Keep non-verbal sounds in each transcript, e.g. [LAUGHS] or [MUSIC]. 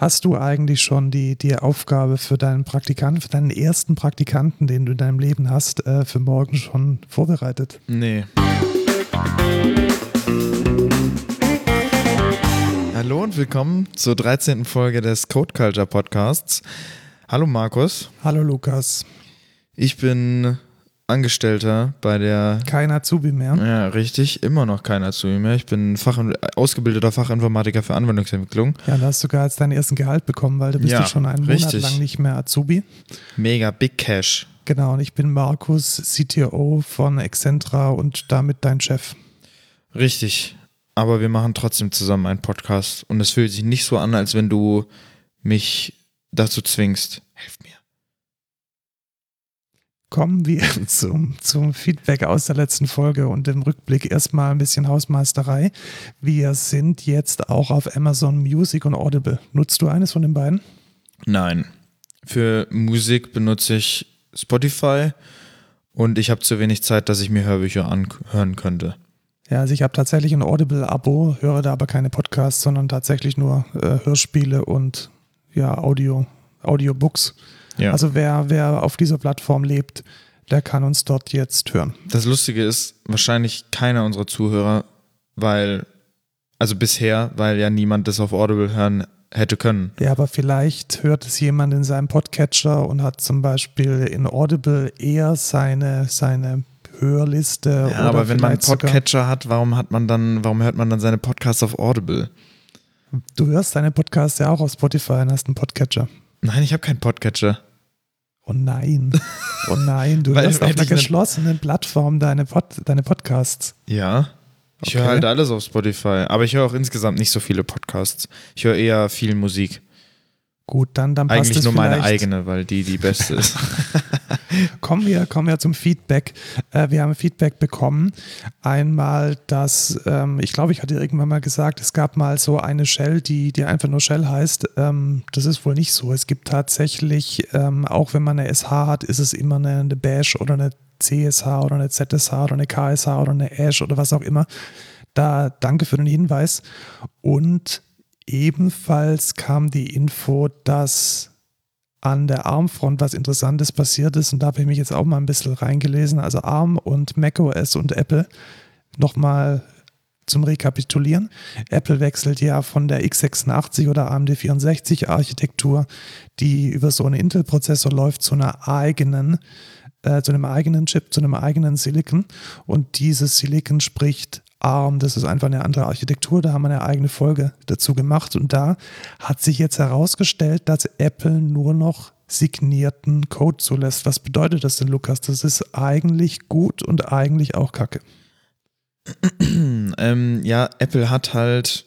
Hast du eigentlich schon die, die Aufgabe für deinen Praktikanten, für deinen ersten Praktikanten, den du in deinem Leben hast, äh, für morgen schon vorbereitet? Nee. Hallo und willkommen zur 13. Folge des Code Culture Podcasts. Hallo Markus. Hallo Lukas. Ich bin Angestellter bei der. Kein Azubi mehr. Ja, richtig. Immer noch kein Azubi mehr. Ich bin Fach, ausgebildeter Fachinformatiker für Anwendungsentwicklung. Ja, da hast du sogar jetzt deinen ersten Gehalt bekommen, weil du bist ja, schon einen richtig. Monat lang nicht mehr Azubi. Mega Big Cash. Genau, und ich bin Markus, CTO von Excentra und damit dein Chef. Richtig. Aber wir machen trotzdem zusammen einen Podcast und es fühlt sich nicht so an, als wenn du mich dazu zwingst. Helf mir kommen wir [LAUGHS] zum, zum Feedback aus der letzten Folge und im Rückblick erstmal ein bisschen Hausmeisterei. Wir sind jetzt auch auf Amazon Music und Audible. Nutzt du eines von den beiden? Nein. Für Musik benutze ich Spotify und ich habe zu wenig Zeit, dass ich mir Hörbücher anhören könnte. Ja, also ich habe tatsächlich ein Audible-Abo, höre da aber keine Podcasts, sondern tatsächlich nur äh, Hörspiele und ja, Audio, Audiobooks. Ja. Also wer, wer auf dieser Plattform lebt, der kann uns dort jetzt hören. Das Lustige ist, wahrscheinlich keiner unserer Zuhörer, weil, also bisher, weil ja niemand das auf Audible hören hätte können. Ja, aber vielleicht hört es jemand in seinem Podcatcher und hat zum Beispiel in Audible eher seine, seine Hörliste. Ja, aber wenn man einen Podcatcher hat, warum hat man dann, warum hört man dann seine Podcasts auf Audible? Du hörst deine Podcasts ja auch auf Spotify und hast einen Podcatcher. Nein, ich habe keinen Podcatcher. Oh nein. Oh nein, du [LAUGHS] hörst auf einer geschlossenen Plattform deine, Pod, deine Podcasts. Ja. Ich okay. höre halt alles auf Spotify, aber ich höre auch insgesamt nicht so viele Podcasts. Ich höre eher viel Musik. Gut, dann, dann passt Eigentlich es nur vielleicht. meine eigene, weil die die beste ist. [LAUGHS] kommen, wir, kommen wir zum Feedback. Äh, wir haben Feedback bekommen. Einmal, dass, ähm, ich glaube, ich hatte irgendwann mal gesagt, es gab mal so eine Shell, die, die einfach nur Shell heißt. Ähm, das ist wohl nicht so. Es gibt tatsächlich, ähm, auch wenn man eine SH hat, ist es immer eine, eine Bash oder eine CSH oder eine ZSH oder eine KSH oder eine Ash oder was auch immer. Da danke für den Hinweis. Und ebenfalls kam die Info, dass an der ARM-Front was Interessantes passiert ist und da habe ich mich jetzt auch mal ein bisschen reingelesen. Also ARM und macOS und Apple nochmal zum Rekapitulieren. Apple wechselt ja von der x86 oder AMD 64 Architektur, die über so einen Intel-Prozessor läuft, zu einer eigenen, äh, zu einem eigenen Chip, zu einem eigenen Silicon. Und dieses Silicon spricht ARM, das ist einfach eine andere Architektur, da haben wir eine eigene Folge dazu gemacht und da hat sich jetzt herausgestellt, dass Apple nur noch signierten Code zulässt. Was bedeutet das denn, Lukas? Das ist eigentlich gut und eigentlich auch kacke. ähm, ja, Apple hat halt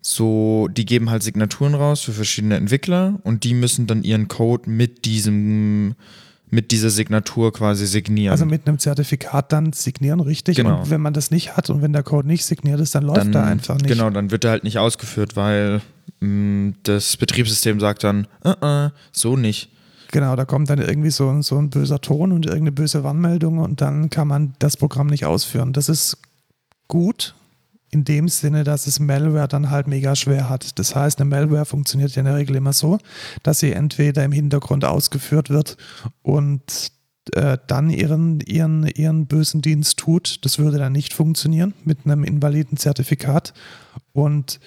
so, die geben halt Signaturen raus für verschiedene Entwickler und die müssen dann ihren Code mit diesem mit dieser Signatur quasi signieren. Also mit einem Zertifikat dann signieren, richtig? Genau. Und wenn man das nicht hat und wenn der Code nicht signiert ist, dann läuft dann, er einfach nicht. Genau, dann wird er halt nicht ausgeführt, weil mh, mm, das Betriebssystem sagt dann, uh -uh, so nicht. Genau, da kommt dann irgendwie so, so ein böser Ton und irgendeine böse Warnmeldung und dann kann man das Programm nicht ausführen. Das ist gut, in dem Sinne, dass es Malware dann halt mega schwer hat. Das heißt, eine Malware funktioniert ja in der Regel immer so, dass sie entweder im Hintergrund ausgeführt wird und äh, dann ihren, ihren, ihren bösen Dienst tut. Das würde dann nicht funktionieren mit einem invaliden Zertifikat. Und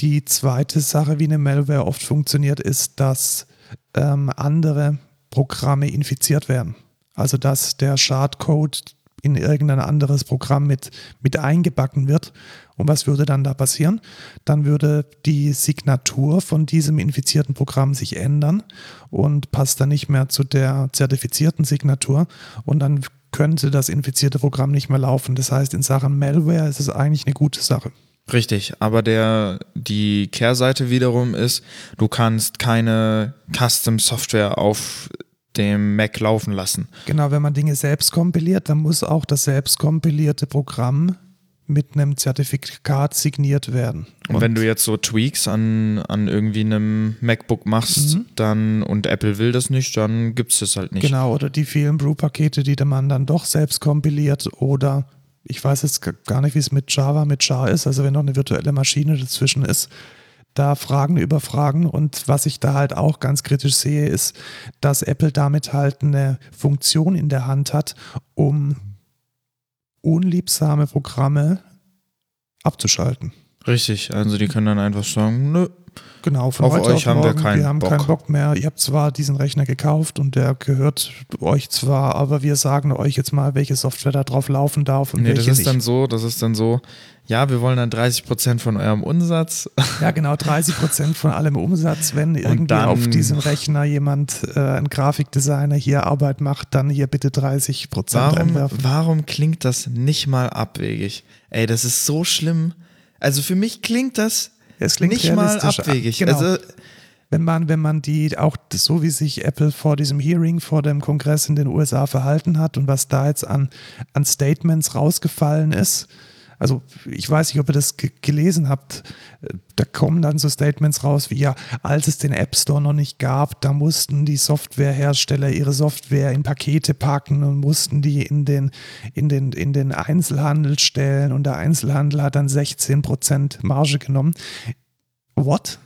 die zweite Sache, wie eine Malware oft funktioniert, ist, dass ähm, andere Programme infiziert werden. Also dass der Schadcode in irgendein anderes Programm mit, mit eingebacken wird. Und was würde dann da passieren? Dann würde die Signatur von diesem infizierten Programm sich ändern und passt dann nicht mehr zu der zertifizierten Signatur. Und dann könnte das infizierte Programm nicht mehr laufen. Das heißt, in Sachen Malware ist es eigentlich eine gute Sache. Richtig, aber der, die Kehrseite wiederum ist, du kannst keine Custom Software auf dem Mac laufen lassen. Genau, wenn man Dinge selbst kompiliert, dann muss auch das selbst kompilierte Programm mit einem Zertifikat signiert werden. Und, und wenn du jetzt so Tweaks an, an irgendwie einem MacBook machst, mhm. dann und Apple will das nicht, dann gibt es das halt nicht. Genau, oder die vielen Brew-Pakete, die der Mann dann doch selbst kompiliert oder ich weiß jetzt gar nicht, wie es mit Java, mit Char ist, also wenn noch eine virtuelle Maschine dazwischen ist, da Fragen über Fragen. Und was ich da halt auch ganz kritisch sehe, ist, dass Apple damit halt eine Funktion in der Hand hat, um unliebsame Programme abzuschalten. Richtig, also die können dann einfach sagen, nö, Genau, von Auf heute euch auf haben wir morgen, keinen wir haben Bock. keinen Bock mehr. Ihr habt zwar diesen Rechner gekauft und der gehört euch zwar, aber wir sagen euch jetzt mal, welche Software da drauf laufen darf und nee, das welche ist dann nicht. so, das ist dann so, ja, wir wollen dann 30% von eurem Umsatz. Ja, genau, 30 Prozent von allem Umsatz. Wenn irgendwie dann- auf diesem Rechner jemand, äh, ein Grafikdesigner hier Arbeit macht, dann hier bitte 30 Prozent Warum, einwerfen. warum klingt das nicht mal abwegig? Ey, das ist so schlimm. Also für mich klingt das Es klingt nicht mal realistisch. abwegig. Genau. Also, wenn man, wenn man die, auch so wie sich Apple vor diesem Hearing, vor dem Kongress in den USA verhalten hat und was da jetzt an, an Statements rausgefallen ist, also ich weiß nicht, ob ihr das ge- gelesen habt, da kommen dann so Statements raus wie, ja, als es den App Store noch nicht gab, da mussten die Softwarehersteller ihre Software in Pakete packen und mussten die in den, in den, in den Einzelhandel stellen und der Einzelhandel hat dann 16% Marge genommen. What?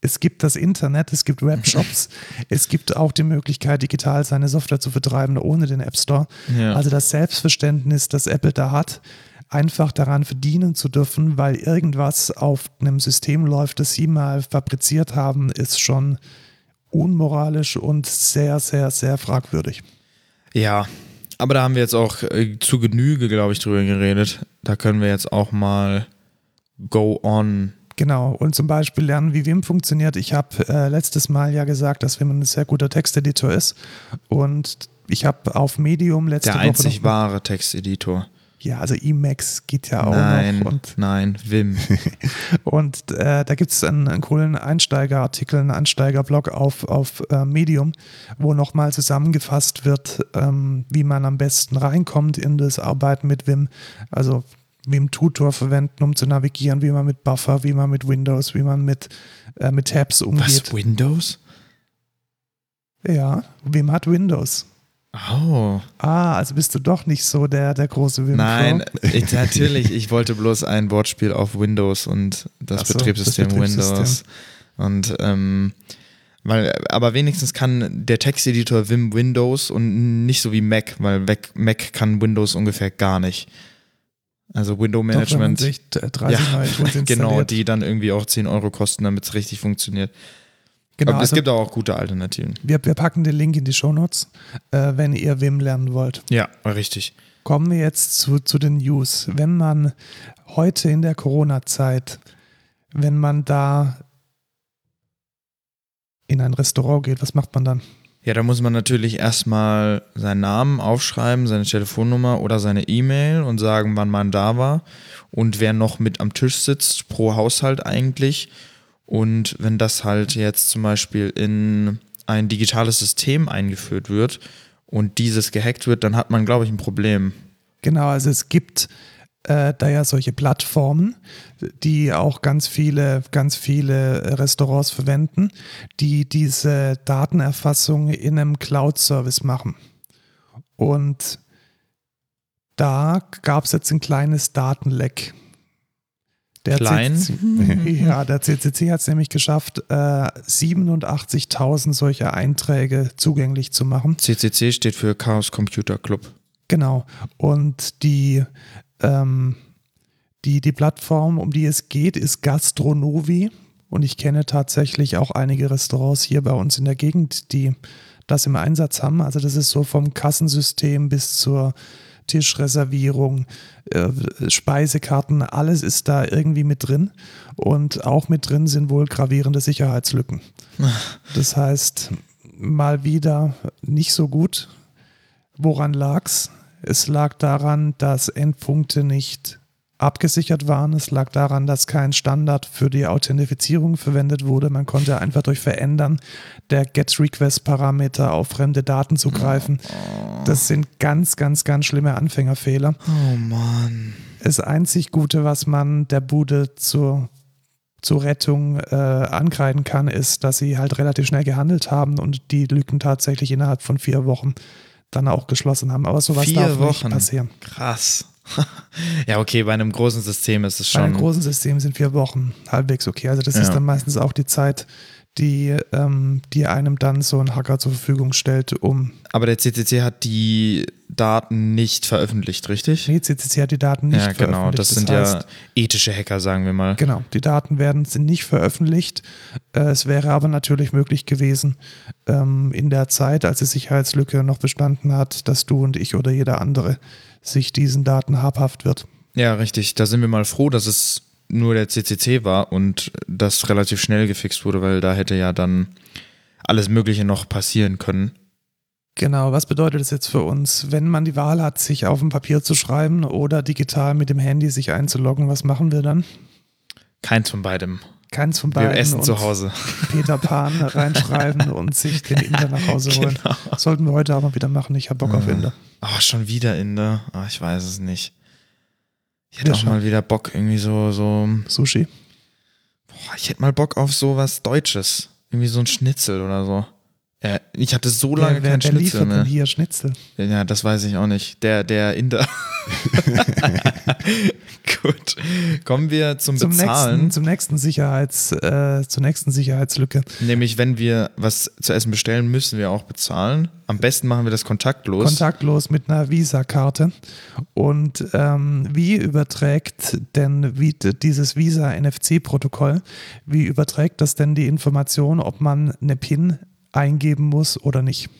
Es gibt das Internet, es gibt Webshops, [LAUGHS] es gibt auch die Möglichkeit, digital seine Software zu vertreiben ohne den App Store. Ja. Also das Selbstverständnis, das Apple da hat, einfach daran verdienen zu dürfen, weil irgendwas auf einem System läuft, das sie mal fabriziert haben, ist schon unmoralisch und sehr, sehr, sehr fragwürdig. ja, aber da haben wir jetzt auch äh, zu Genüge, glaube ich, drüber geredet. Da können wir jetzt auch mal go on. Genau, und zum Beispiel lernen, wie Vim funktioniert. Ich habe äh, letztes Mal ja gesagt, dass Vim ein sehr guter Texteditor ist. Und ich habe auf Medium letzte Der Woche. einzig noch, wahre Texteditor. Ja, also Emacs geht ja auch Nein, noch. Und, nein, Vim. [LAUGHS] und äh, da gibt es einen, einen coolen Einsteigerartikel, einen Einsteigerblog auf, auf äh, Medium, wo nochmal zusammengefasst wird, ähm, wie man am besten reinkommt in das Arbeiten mit Vim. Also Vim Tutor verwenden, um zu navigieren, wie man mit Buffer, wie man mit Windows, wie man mit, äh, mit Tabs umgeht. Was, Windows? Ja, Wim hat Windows. Oh. Ah, also bist du doch nicht so der, der große Wim. Nein, ich, natürlich, ich wollte bloß ein Wortspiel auf Windows und das so, Betriebssystem, das Betriebssystem. Windows. Und ähm, weil, aber wenigstens kann der Texteditor Vim Windows und nicht so wie Mac, weil Mac, Mac kann Windows ungefähr gar nicht. Also Window Doch, Management. sich 30 neue Tools [LAUGHS] installiert. genau, die dann irgendwie auch 10 Euro kosten, damit es richtig funktioniert. Genau, aber es also gibt auch gute Alternativen. wir, wir packen den Link in die Shownotes, äh, wenn ihr Wim lernen wollt. Ja, richtig. Kommen wir jetzt zu, zu den News. Wenn man heute in der Corona-Zeit, wenn man da in ein Restaurant geht, was macht man dann? Ja, da muss man natürlich erstmal seinen Namen aufschreiben, seine Telefonnummer oder seine E-Mail und sagen, wann man da war und wer noch mit am Tisch sitzt, pro Haushalt eigentlich. Und wenn das halt jetzt zum Beispiel in ein digitales System eingeführt wird und dieses gehackt wird, dann hat man, glaube ich, ein Problem. Genau, also es gibt äh, da ja solche Plattformen, die auch ganz viele, ganz viele Restaurants verwenden, die diese Datenerfassung in einem Cloud-Service machen. Und da gab es jetzt ein kleines Datenleck. Der Klein? CCC, [LAUGHS] ja, der CCC hat es nämlich geschafft, äh, 87.000 solcher Einträge zugänglich zu machen. CCC steht für Chaos Computer Club. Genau. Und die, ähm, die, die Plattform, um die es geht, ist Gastronovi. Und ich kenne tatsächlich auch einige Restaurants hier bei uns in der Gegend, die das im Einsatz haben. Also das ist so vom Kassensystem bis zur Tischreservierung, äh, Speisekarten, alles ist da irgendwie mit drin. Und auch mit drin sind wohl gravierende Sicherheitslücken. [LAUGHS] Das heißt, mal wieder nicht so gut. Woran lag's? Es lag daran, dass Endpunkte nicht abgesichert waren. Es lag daran, dass kein Standard für die Authentifizierung verwendet wurde. Man konnte einfach durch Verändern der GET-Request-Parameter auf fremde Daten zugreifen. Das sind ganz, ganz, ganz schlimme Anfängerfehler. Oh Mann. Das einzig Gute, was man der Bude zur, zur Rettung äh, ankreiden kann, ist, dass sie halt relativ schnell gehandelt haben und die Lücken tatsächlich innerhalb von vier Wochen dann auch geschlossen haben. Aber sowas Vier darf Wochen. nicht passieren. Krass. [LAUGHS] ja, okay, bei einem großen System ist es Bei einem schon. großen System sind vier Wochen halbwegs okay. Also das ist Ja. dann meistens auch die Zeit, die, ähm, die einem dann so ein Hacker zur Verfügung stellt, um Aber der CCC hat die Daten nicht veröffentlicht, richtig? Nee, CCC hat die Daten nicht ja, genau. veröffentlicht. Das sind heißt, ja ethische Hacker, sagen wir mal. Genau, die Daten werden sind nicht veröffentlicht. Äh, Es wäre aber natürlich möglich gewesen, ähm, in der Zeit, als die Sicherheitslücke noch bestanden hat, dass du und ich oder jeder andere sich diesen Daten habhaft wird. Ja, richtig. Da sind wir mal froh, dass es nur der CCC war und das relativ schnell gefixt wurde, weil da hätte ja dann alles Mögliche noch passieren können. Genau, was bedeutet das jetzt für uns? Wenn man die Wahl hat, sich auf dem Papier zu schreiben oder digital mit dem Handy sich einzuloggen, was machen wir dann? Keins von beidem. Keins von beiden. Wir essen zu Hause. [LAUGHS] Peter Pan reinschreiben [LAUGHS] und sich den Inder nach Hause [LAUGHS] holen. Genau. Sollten wir heute aber wieder machen. Ich habe Bock auf Ja. Inder. Oh, schon wieder Inder. Oh, ich weiß es nicht. Ich Ja, hätte auch schon. mal wieder Bock, irgendwie so, so. Sushi. Boah, ich hätte mal Bock auf so was Deutsches. Irgendwie so ein Schnitzel oder so. Ja, ich hatte so lange wer, wer, kein wer Schnitzel liefert denn mehr. hier Schnitzel? Ja, das weiß ich auch nicht. Der, der Inder. [LAUGHS] Gut. Kommen wir zum, Zum Bezahlen. nächsten, zum nächsten Sicherheits, äh, zur nächsten Sicherheitslücke. Nämlich, wenn wir was zu essen bestellen, müssen wir auch bezahlen. Am besten machen wir das kontaktlos. Kontaktlos mit einer Visa-Karte. Und ähm, wie überträgt denn wie, dieses Visa-NFC-Protokoll, wie überträgt das denn die Information, ob man eine PIN eingeben muss oder nicht?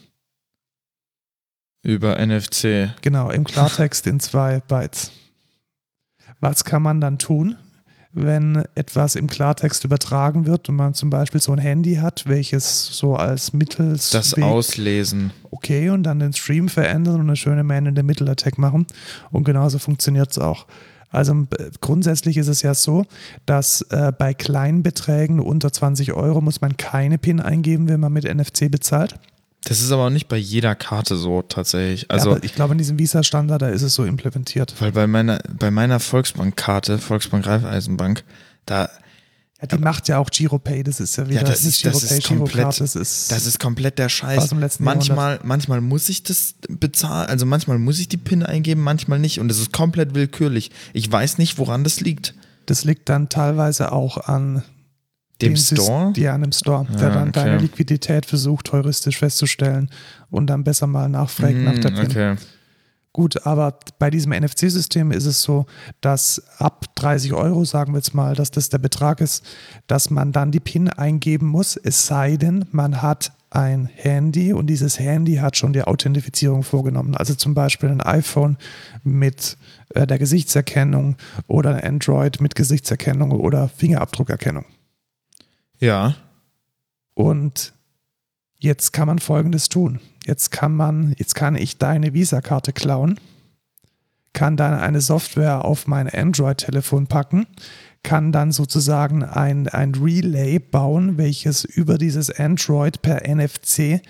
Über NFC. Genau, im Klartext in zwei Bytes. Was kann man dann tun, wenn etwas im Klartext übertragen wird und man zum Beispiel so ein Handy hat, welches so als Mittels Das Auslesen. okay und dann den Stream verändern und eine schöne Man-in-the-Middle-Attack machen. Und genauso funktioniert es auch. Also äh, grundsätzlich ist es ja so, dass äh, bei kleinen Beträgen unter 20 Euro muss man keine PIN eingeben, wenn man mit NFC bezahlt. Das ist aber auch nicht bei jeder Karte so tatsächlich. Also, ja, ich glaube, in diesem Visa-Standard, da ist es so implementiert. weil bei meiner, bei meiner Volksbank-Karte, Volksbank Raiffeisenbank, da, Ja, die macht ja auch GiroPay, das ist ja wieder Ja, das nicht ist- das GiroPay, ist komplett- Girocard, das ist, das ist komplett der Scheiß. Manchmal, manchmal muss ich das bezahlen, also manchmal muss ich die PIN eingeben, manchmal nicht. Und es ist komplett willkürlich. Ich weiß nicht, woran das liegt. das liegt dann teilweise auch an Dem Store? Ja, an dem Store, der Ja, dann okay. deine Liquidität versucht, heuristisch festzustellen und dann besser mal nachfragt nach der Hm, PIN. okay. Gut, aber bei diesem NFC-System ist es so, dass ab 30 Euro, sagen wir jetzt mal, dass das der Betrag ist, dass man dann die PIN eingeben muss, es sei denn, man hat ein Handy und dieses Handy hat schon die Authentifizierung vorgenommen. Also zum Beispiel ein iPhone mit äh, der Gesichtserkennung oder ein Android mit Gesichtserkennung oder Fingerabdruckerkennung. Ja. Und jetzt kann man folgendes tun. Jetzt kann man, jetzt kann ich deine Visa-Karte klauen, kann dann eine Software auf mein Android-Telefon packen, kann dann sozusagen ein, ein Relay bauen, welches über dieses Android per NFC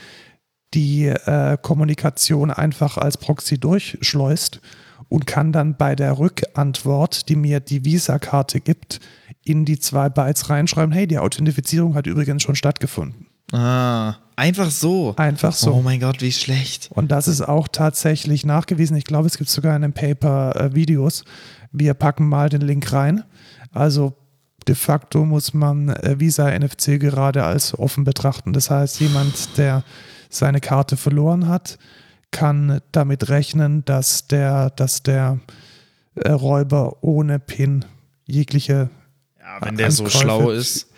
die äh, Kommunikation einfach als Proxy durchschleust und kann dann bei der Rückantwort, die mir die Visa-Karte gibt, in die zwei Bytes reinschreiben, hey, die Authentifizierung hat übrigens schon stattgefunden. Ah, einfach so. Einfach so. Oh mein Gott, wie schlecht. Und das ist auch tatsächlich nachgewiesen. Ich glaube, es gibt sogar in dem Paper äh, Videos. Wir packen mal den Link rein. Also de facto muss man äh, Visa NFC gerade als offen betrachten. Das heißt, jemand, der seine Karte verloren hat, kann damit rechnen, dass der, dass der äh, Räuber ohne PIN jegliche Ja, wenn der so Ankäufe- schlau ist.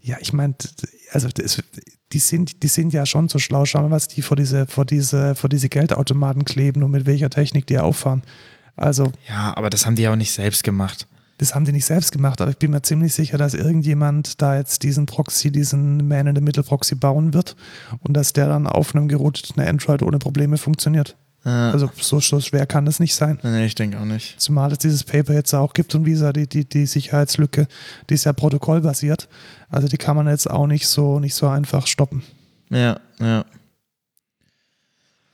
ja, ich meine, also das, die, sind, die sind ja schon so schlau. Schau mal, was die vor diese, vor diese, vor diese Geldautomaten kleben und mit welcher Technik die auffahren. Also, Ja, aber das haben die ja auch nicht selbst gemacht. das haben die nicht selbst gemacht, aber ich bin mir ziemlich sicher, dass irgendjemand da jetzt diesen Proxy, diesen Man-in-the-Middle-Proxy bauen wird und dass der dann auf einem gerouteten Android ohne Probleme funktioniert. Also, Also so, so schwer kann das nicht sein. nee, ich denke auch nicht. Zumal es dieses Paper jetzt auch gibt und Visa, die, die, die Sicherheitslücke, die ist ja protokollbasiert. Also die kann man jetzt auch nicht so, nicht so einfach stoppen. Ja, ja.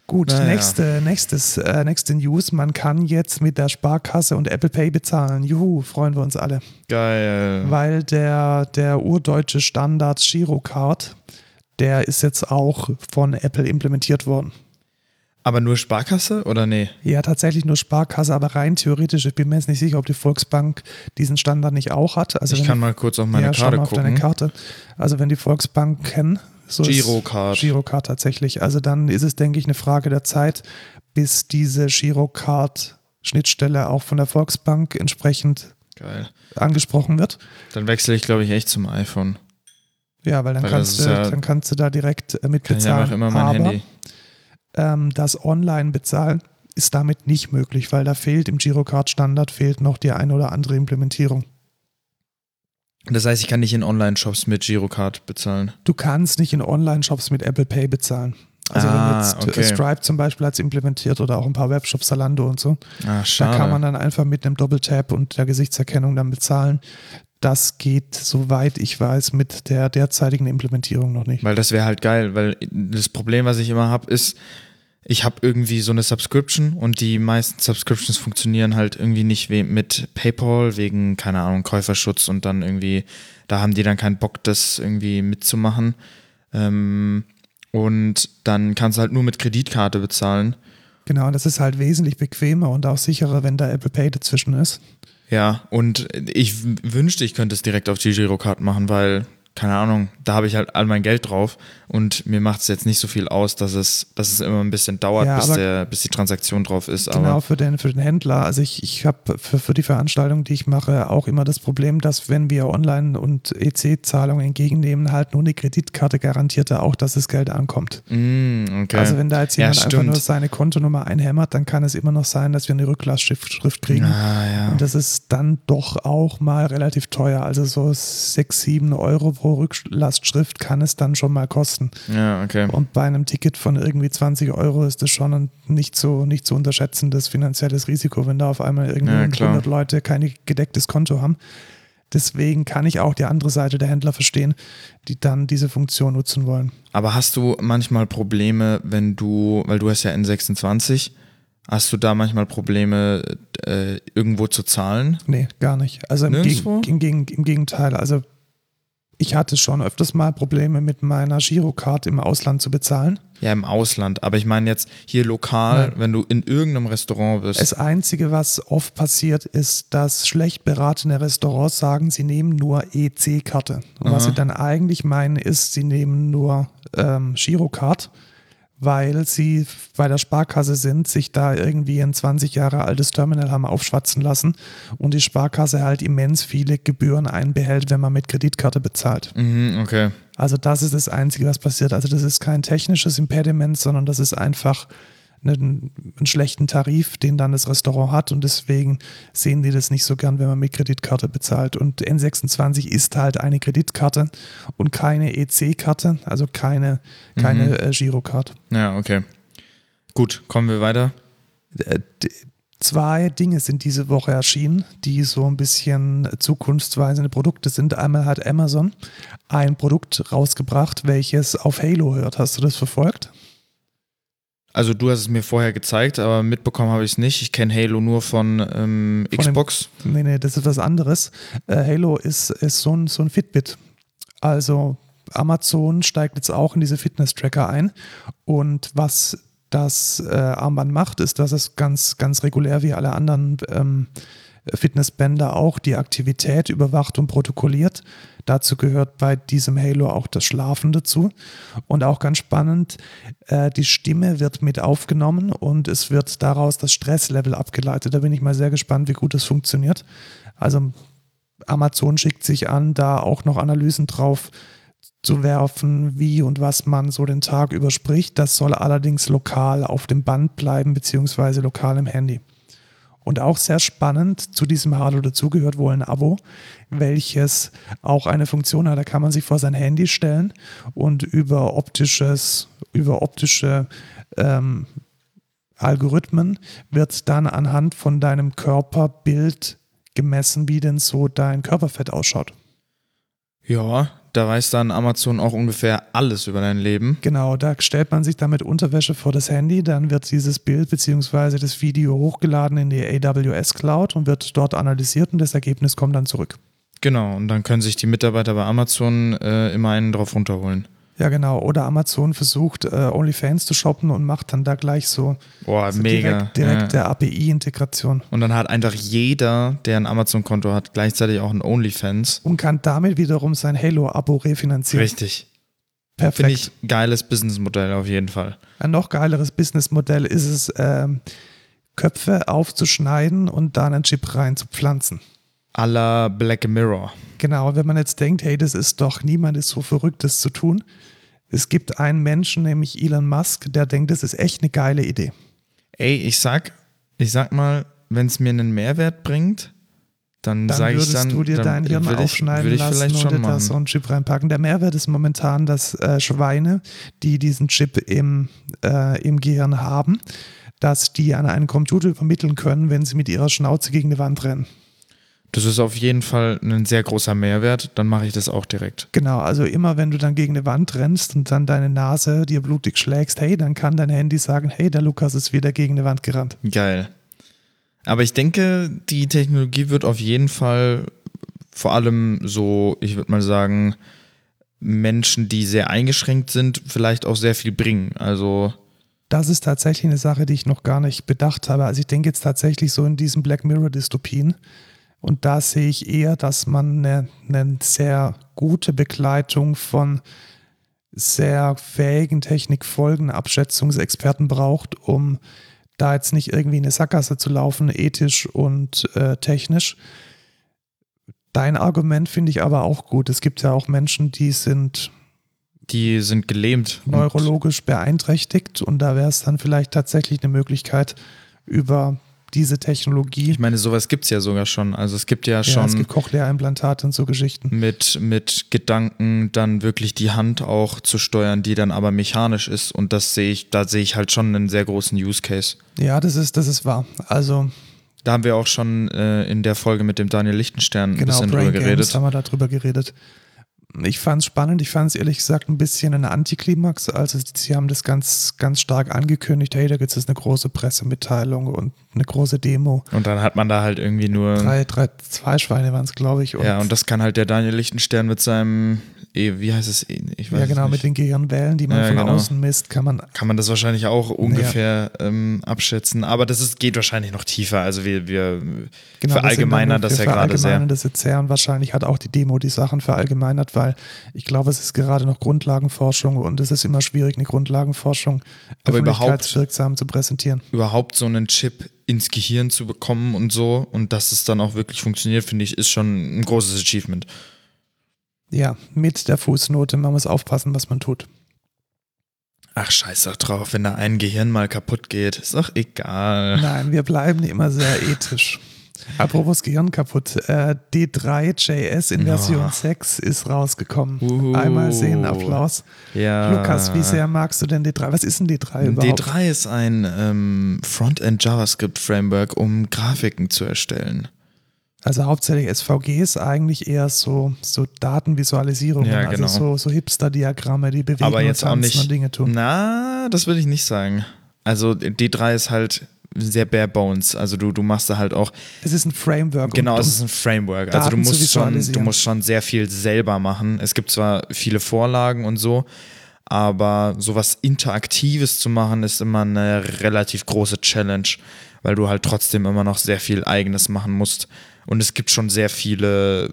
Gut, Naja. nächste, nächstes, äh, nächste News. Man kann jetzt mit der Sparkasse und Apple Pay bezahlen. Juhu, freuen wir uns alle. Geil. Weil der, der urdeutsche Standard Girocard, der ist jetzt auch von Apple implementiert worden. Aber nur Sparkasse oder nee? Ja, tatsächlich nur Sparkasse, aber rein theoretisch. Ich bin mir jetzt nicht sicher, ob die Volksbank diesen Standard nicht auch hat. Also ich kann mal kurz auf meine ja, Karte mal auf deine gucken. Karte. Also wenn die Volksbank kennen, so Girocard. Girocard tatsächlich. Also dann ist es, denke ich, eine Frage der Zeit, bis diese Girocard-Schnittstelle auch von der Volksbank entsprechend Geil. angesprochen wird. Dann wechsle ich, glaube ich, echt zum iPhone. Ja, weil dann, Weil kannst, du, ja- dann kannst du da direkt äh, mit Kann ich bezahlen. einfach immer mein Aber Handy. Ähm, das Online-Bezahlen ist damit nicht möglich, weil da fehlt im Girocard-Standard fehlt noch die eine oder andere Implementierung. Das heißt, ich kann nicht in Online-Shops mit Girocard bezahlen. Du kannst nicht in Online-Shops mit Apple Pay bezahlen. Also Ah, wenn jetzt okay. Stripe zum Beispiel hat es implementiert oder auch ein paar Webshops, Zalando und so. Ah. Da kann man dann einfach mit einem Doppeltap und der Gesichtserkennung dann bezahlen. Das geht, soweit ich weiß, mit der derzeitigen Implementierung noch nicht. Weil das wäre halt geil, weil das Problem, was ich immer habe, ist, ich habe irgendwie so eine Subscription und die meisten Subscriptions funktionieren halt irgendwie nicht mit PayPal wegen, keine Ahnung, Käuferschutz und dann irgendwie, da haben die dann keinen Bock, das irgendwie mitzumachen. Ähm, und dann kannst du halt nur mit Kreditkarte bezahlen. Genau, das ist halt wesentlich bequemer und auch sicherer, wenn da Apple Pay dazwischen ist. Ja, und ich wünschte, ich könnte es direkt auf die Girocard machen, weil, keine Ahnung, da habe ich halt all mein Geld drauf und mir macht es jetzt nicht so viel aus, dass es, dass es immer ein bisschen dauert, Ja, bis, der, bis die Transaktion drauf ist. Genau, Aber für den, für den Händler. Also ich, ich habe für, für die Veranstaltung, die ich mache, auch immer das Problem, dass wenn wir Online- und EC-Zahlungen entgegennehmen, halt nur eine Kreditkarte garantierte auch, dass das Geld ankommt. Mm, okay. Also wenn da jetzt Ja, jemand einfach stimmt. nur seine Kontonummer einhämmert, dann kann es immer noch sein, dass wir eine Rücklastschrift Schrift kriegen. ah, ja. Und das ist dann doch auch mal relativ teuer. Also so 6, 7 Euro pro Rücklastschrift kann es dann schon mal kosten. Ja, okay. Und bei einem Ticket von irgendwie 20 Euro ist das schon ein nicht so, nicht zu unterschätzendes finanzielles Risiko, wenn da auf einmal irgendwie Ja, klar. 100 Leute kein gedecktes Konto haben. Deswegen kann ich auch die andere Seite der Händler verstehen, die dann diese Funktion nutzen wollen. Aber hast du manchmal Probleme, wenn du, weil du hast ja N26, hast du da manchmal Probleme, äh, irgendwo zu zahlen? Nee, gar nicht. Also im? Geg im, Geg im Gegenteil. Also ich hatte schon öfters mal Probleme mit meiner Girocard im Ausland zu bezahlen. Ja, im Ausland. Aber ich meine jetzt hier lokal, Nein. wenn du in irgendeinem Restaurant bist. Das Einzige, was oft passiert, ist, dass schlecht beratene Restaurants sagen, sie nehmen nur EC-Karte. Und was Aha. sie dann eigentlich meinen, ist, sie nehmen nur ähm, Girocard, weil sie bei der Sparkasse sind, sich da irgendwie ein 20 Jahre altes Terminal haben aufschwatzen lassen und die Sparkasse halt immens viele Gebühren einbehält, wenn man mit Kreditkarte bezahlt. mhm, okay. Also das ist das Einzige, was passiert. Also das ist kein technisches Impediment, sondern das ist einfach einen, einen schlechten Tarif, den dann das Restaurant hat und deswegen sehen die das nicht so gern, wenn man mit Kreditkarte bezahlt. Und N26 ist halt eine Kreditkarte und keine EC-Karte, also keine, keine Mhm. äh, Girocard. Ja, okay. Gut, kommen wir weiter. Äh, Zwei Dinge sind diese Woche erschienen, die so ein bisschen zukunftsweisende Produkte sind. Einmal hat Amazon ein Produkt rausgebracht, welches auf Halo hört. Hast du das verfolgt? Also du hast es mir vorher gezeigt, aber mitbekommen habe ich es nicht. Ich kenne Halo nur von, ähm, Von dem- Xbox. Nee, nee, das ist was anderes. Äh, Halo ist, ist so, ein, so ein Fitbit. Also Amazon steigt jetzt auch in diese Fitness-Tracker ein. Und was das äh, Armband macht, ist, dass es ganz, ganz regulär wie alle anderen ähm, Fitnessbänder auch die Aktivität überwacht und protokolliert. Dazu gehört bei diesem Halo auch das Schlafen dazu. Und auch ganz spannend, äh, die Stimme wird mit aufgenommen und es wird daraus das Stresslevel abgeleitet. Da bin ich mal sehr gespannt, wie gut das funktioniert. Also Amazon schickt sich an, da auch noch Analysen drauf zu werfen, wie und was man so den Tag überspricht. Das soll allerdings lokal auf dem Band bleiben, beziehungsweise lokal im Handy. Und auch sehr spannend, zu diesem Hardware dazugehört wohl ein Abo, welches auch eine Funktion hat. Da kann man sich vor sein Handy stellen und über optisches, über optische ähm, Algorithmen wird dann anhand von deinem Körperbild gemessen, wie denn so dein Körperfett ausschaut. Ja, da weiß dann Amazon auch ungefähr alles über dein Leben. Genau, da stellt man sich damit Unterwäsche vor das Handy, dann wird dieses Bild bzw. das Video hochgeladen in die AWS Cloud und wird dort analysiert und das Ergebnis kommt dann zurück. Genau, und dann können sich die Mitarbeiter bei Amazon äh, immer einen drauf runterholen. Ja, genau. Oder Amazon versucht, äh, OnlyFans zu shoppen und macht dann da gleich so, Boah, so mega. direkt, direkt ja. der API-Integration Und dann hat einfach jeder, der ein Amazon-Konto hat, gleichzeitig auch ein OnlyFans. und kann damit wiederum sein Halo-Abo refinanzieren. Richtig. Perfekt. Finde ich geiles Businessmodell auf jeden Fall. Ein noch geileres Businessmodell ist es, ähm, Köpfe aufzuschneiden und dann einen Chip reinzupflanzen. A la Black Mirror. Genau, wenn man jetzt denkt, hey, das ist doch, niemand ist so verrückt, das zu tun. Es gibt einen Menschen, nämlich Elon Musk, der denkt, das ist echt eine geile Idee. Ey, ich sag, ich sag mal, wenn es mir einen Mehrwert bringt, dann, Dann sage ich würdest dann. du dir dann dein Hirn ich, aufschneiden ich lassen und dir da so einen Chip reinpacken. Der Mehrwert ist momentan, dass äh, Schweine, die diesen Chip im, äh, im Gehirn haben, dass die an einen Computer übermitteln können, wenn sie mit ihrer Schnauze gegen die Wand rennen. Das ist auf jeden Fall ein sehr großer Mehrwert. Dann mache ich das auch direkt. Genau, also immer wenn du dann gegen eine Wand rennst und dann deine Nase dir blutig schlägst, hey, dann kann dein Handy sagen, hey, der Lukas ist wieder gegen eine Wand gerannt. Geil. Aber ich denke, die Technologie wird auf jeden Fall vor allem so, ich würde mal sagen, Menschen, die sehr eingeschränkt sind, vielleicht auch sehr viel bringen. Also, Das ist tatsächlich eine Sache, die ich noch gar nicht bedacht habe. Also ich denke jetzt tatsächlich so in diesen Black Mirror-Dystopien. Und da sehe ich eher, dass man eine, eine sehr gute Begleitung von sehr fähigen Technikfolgenabschätzungsexperten braucht, um da jetzt nicht irgendwie in eine Sackgasse zu laufen, ethisch und äh, technisch. Dein Argument finde ich aber auch gut. Es gibt ja auch Menschen, die sind die sind gelähmt. Neurologisch beeinträchtigt und da wäre es dann vielleicht tatsächlich eine Möglichkeit, über diese Technologie, Ich meine, sowas gibt es ja sogar schon. Also es gibt ja ja, schon es gibt Cochlea-Implantate und so Geschichten. mit, mit Gedanken dann wirklich die Hand auch zu steuern, die dann aber mechanisch ist. Und das sehe ich, da sehe ich halt schon einen sehr großen Use Case. Ja, das ist, das ist wahr. Also Da haben wir auch schon äh, in der Folge mit dem Daniel Lichtenstern ein genau, bisschen Brain drüber Games geredet. haben wir darüber geredet. Ich fand es spannend, ich fand es ehrlich gesagt ein bisschen ein Antiklimax. Also sie haben das ganz, ganz stark angekündigt, hey, da gibt es jetzt eine große Pressemitteilung und eine große Demo. Und dann hat man da halt irgendwie nur. Drei, drei, zwei Schweine waren es, glaube ich. ja, und das kann halt der Daniel Lichtenstern mit seinem, wie heißt es? Ich weiß ja, genau, mit den Gehirnwellen, die man Ja, von genau. außen misst, kann man kann man das wahrscheinlich auch ungefähr ähm, abschätzen. Aber das ist, geht wahrscheinlich noch tiefer. Also wir, wir Genau, verallgemeinern wir das sind ja dann- wir gerade sehr. das jetzt sehr und wahrscheinlich hat auch die Demo die Sachen verallgemeinert, weil ich glaube, es ist gerade noch Grundlagenforschung und es ist immer schwierig, eine Grundlagenforschung Aber überhaupt- öffentlichkeitswirksam zu präsentieren. Überhaupt so einen Chip ins Gehirn zu bekommen und so und dass es dann auch wirklich funktioniert, finde ich, ist schon ein großes Achievement. Ja, mit der Fußnote, man muss aufpassen, was man tut. Ach, scheiß doch drauf, wenn da ein Gehirn mal kaputt geht, ist doch egal. Nein, wir bleiben immer sehr [LAUGHS] ethisch. Apropos Gehirn kaputt. Äh, D3JS in. Version 6 ist rausgekommen. Uhu. Einmal sehen, Applaus. Ja. Lukas, wie sehr magst du denn D3? Was ist ein D3 überhaupt? D3 ist ein ähm, Frontend JavaScript Framework, um Grafiken zu erstellen. Also hauptsächlich SVGs eigentlich eher so, so Datenvisualisierungen, Ja, genau. also so, so Hipster-Diagramme, die bewegen Aber und jetzt auch tanzen nicht. und Dinge tun. Na, das würde ich nicht sagen. Also D3 ist halt sehr bare bones. Also du, du machst da halt auch Es ist ein Framework. Genau, und, es ist ein Framework. Also du musst, schon, du musst schon sehr viel selber machen. Es gibt zwar viele Vorlagen und so, aber sowas Interaktives zu machen, ist immer eine relativ große Challenge, weil du halt trotzdem immer noch sehr viel Eigenes machen musst. Und es gibt schon sehr viele,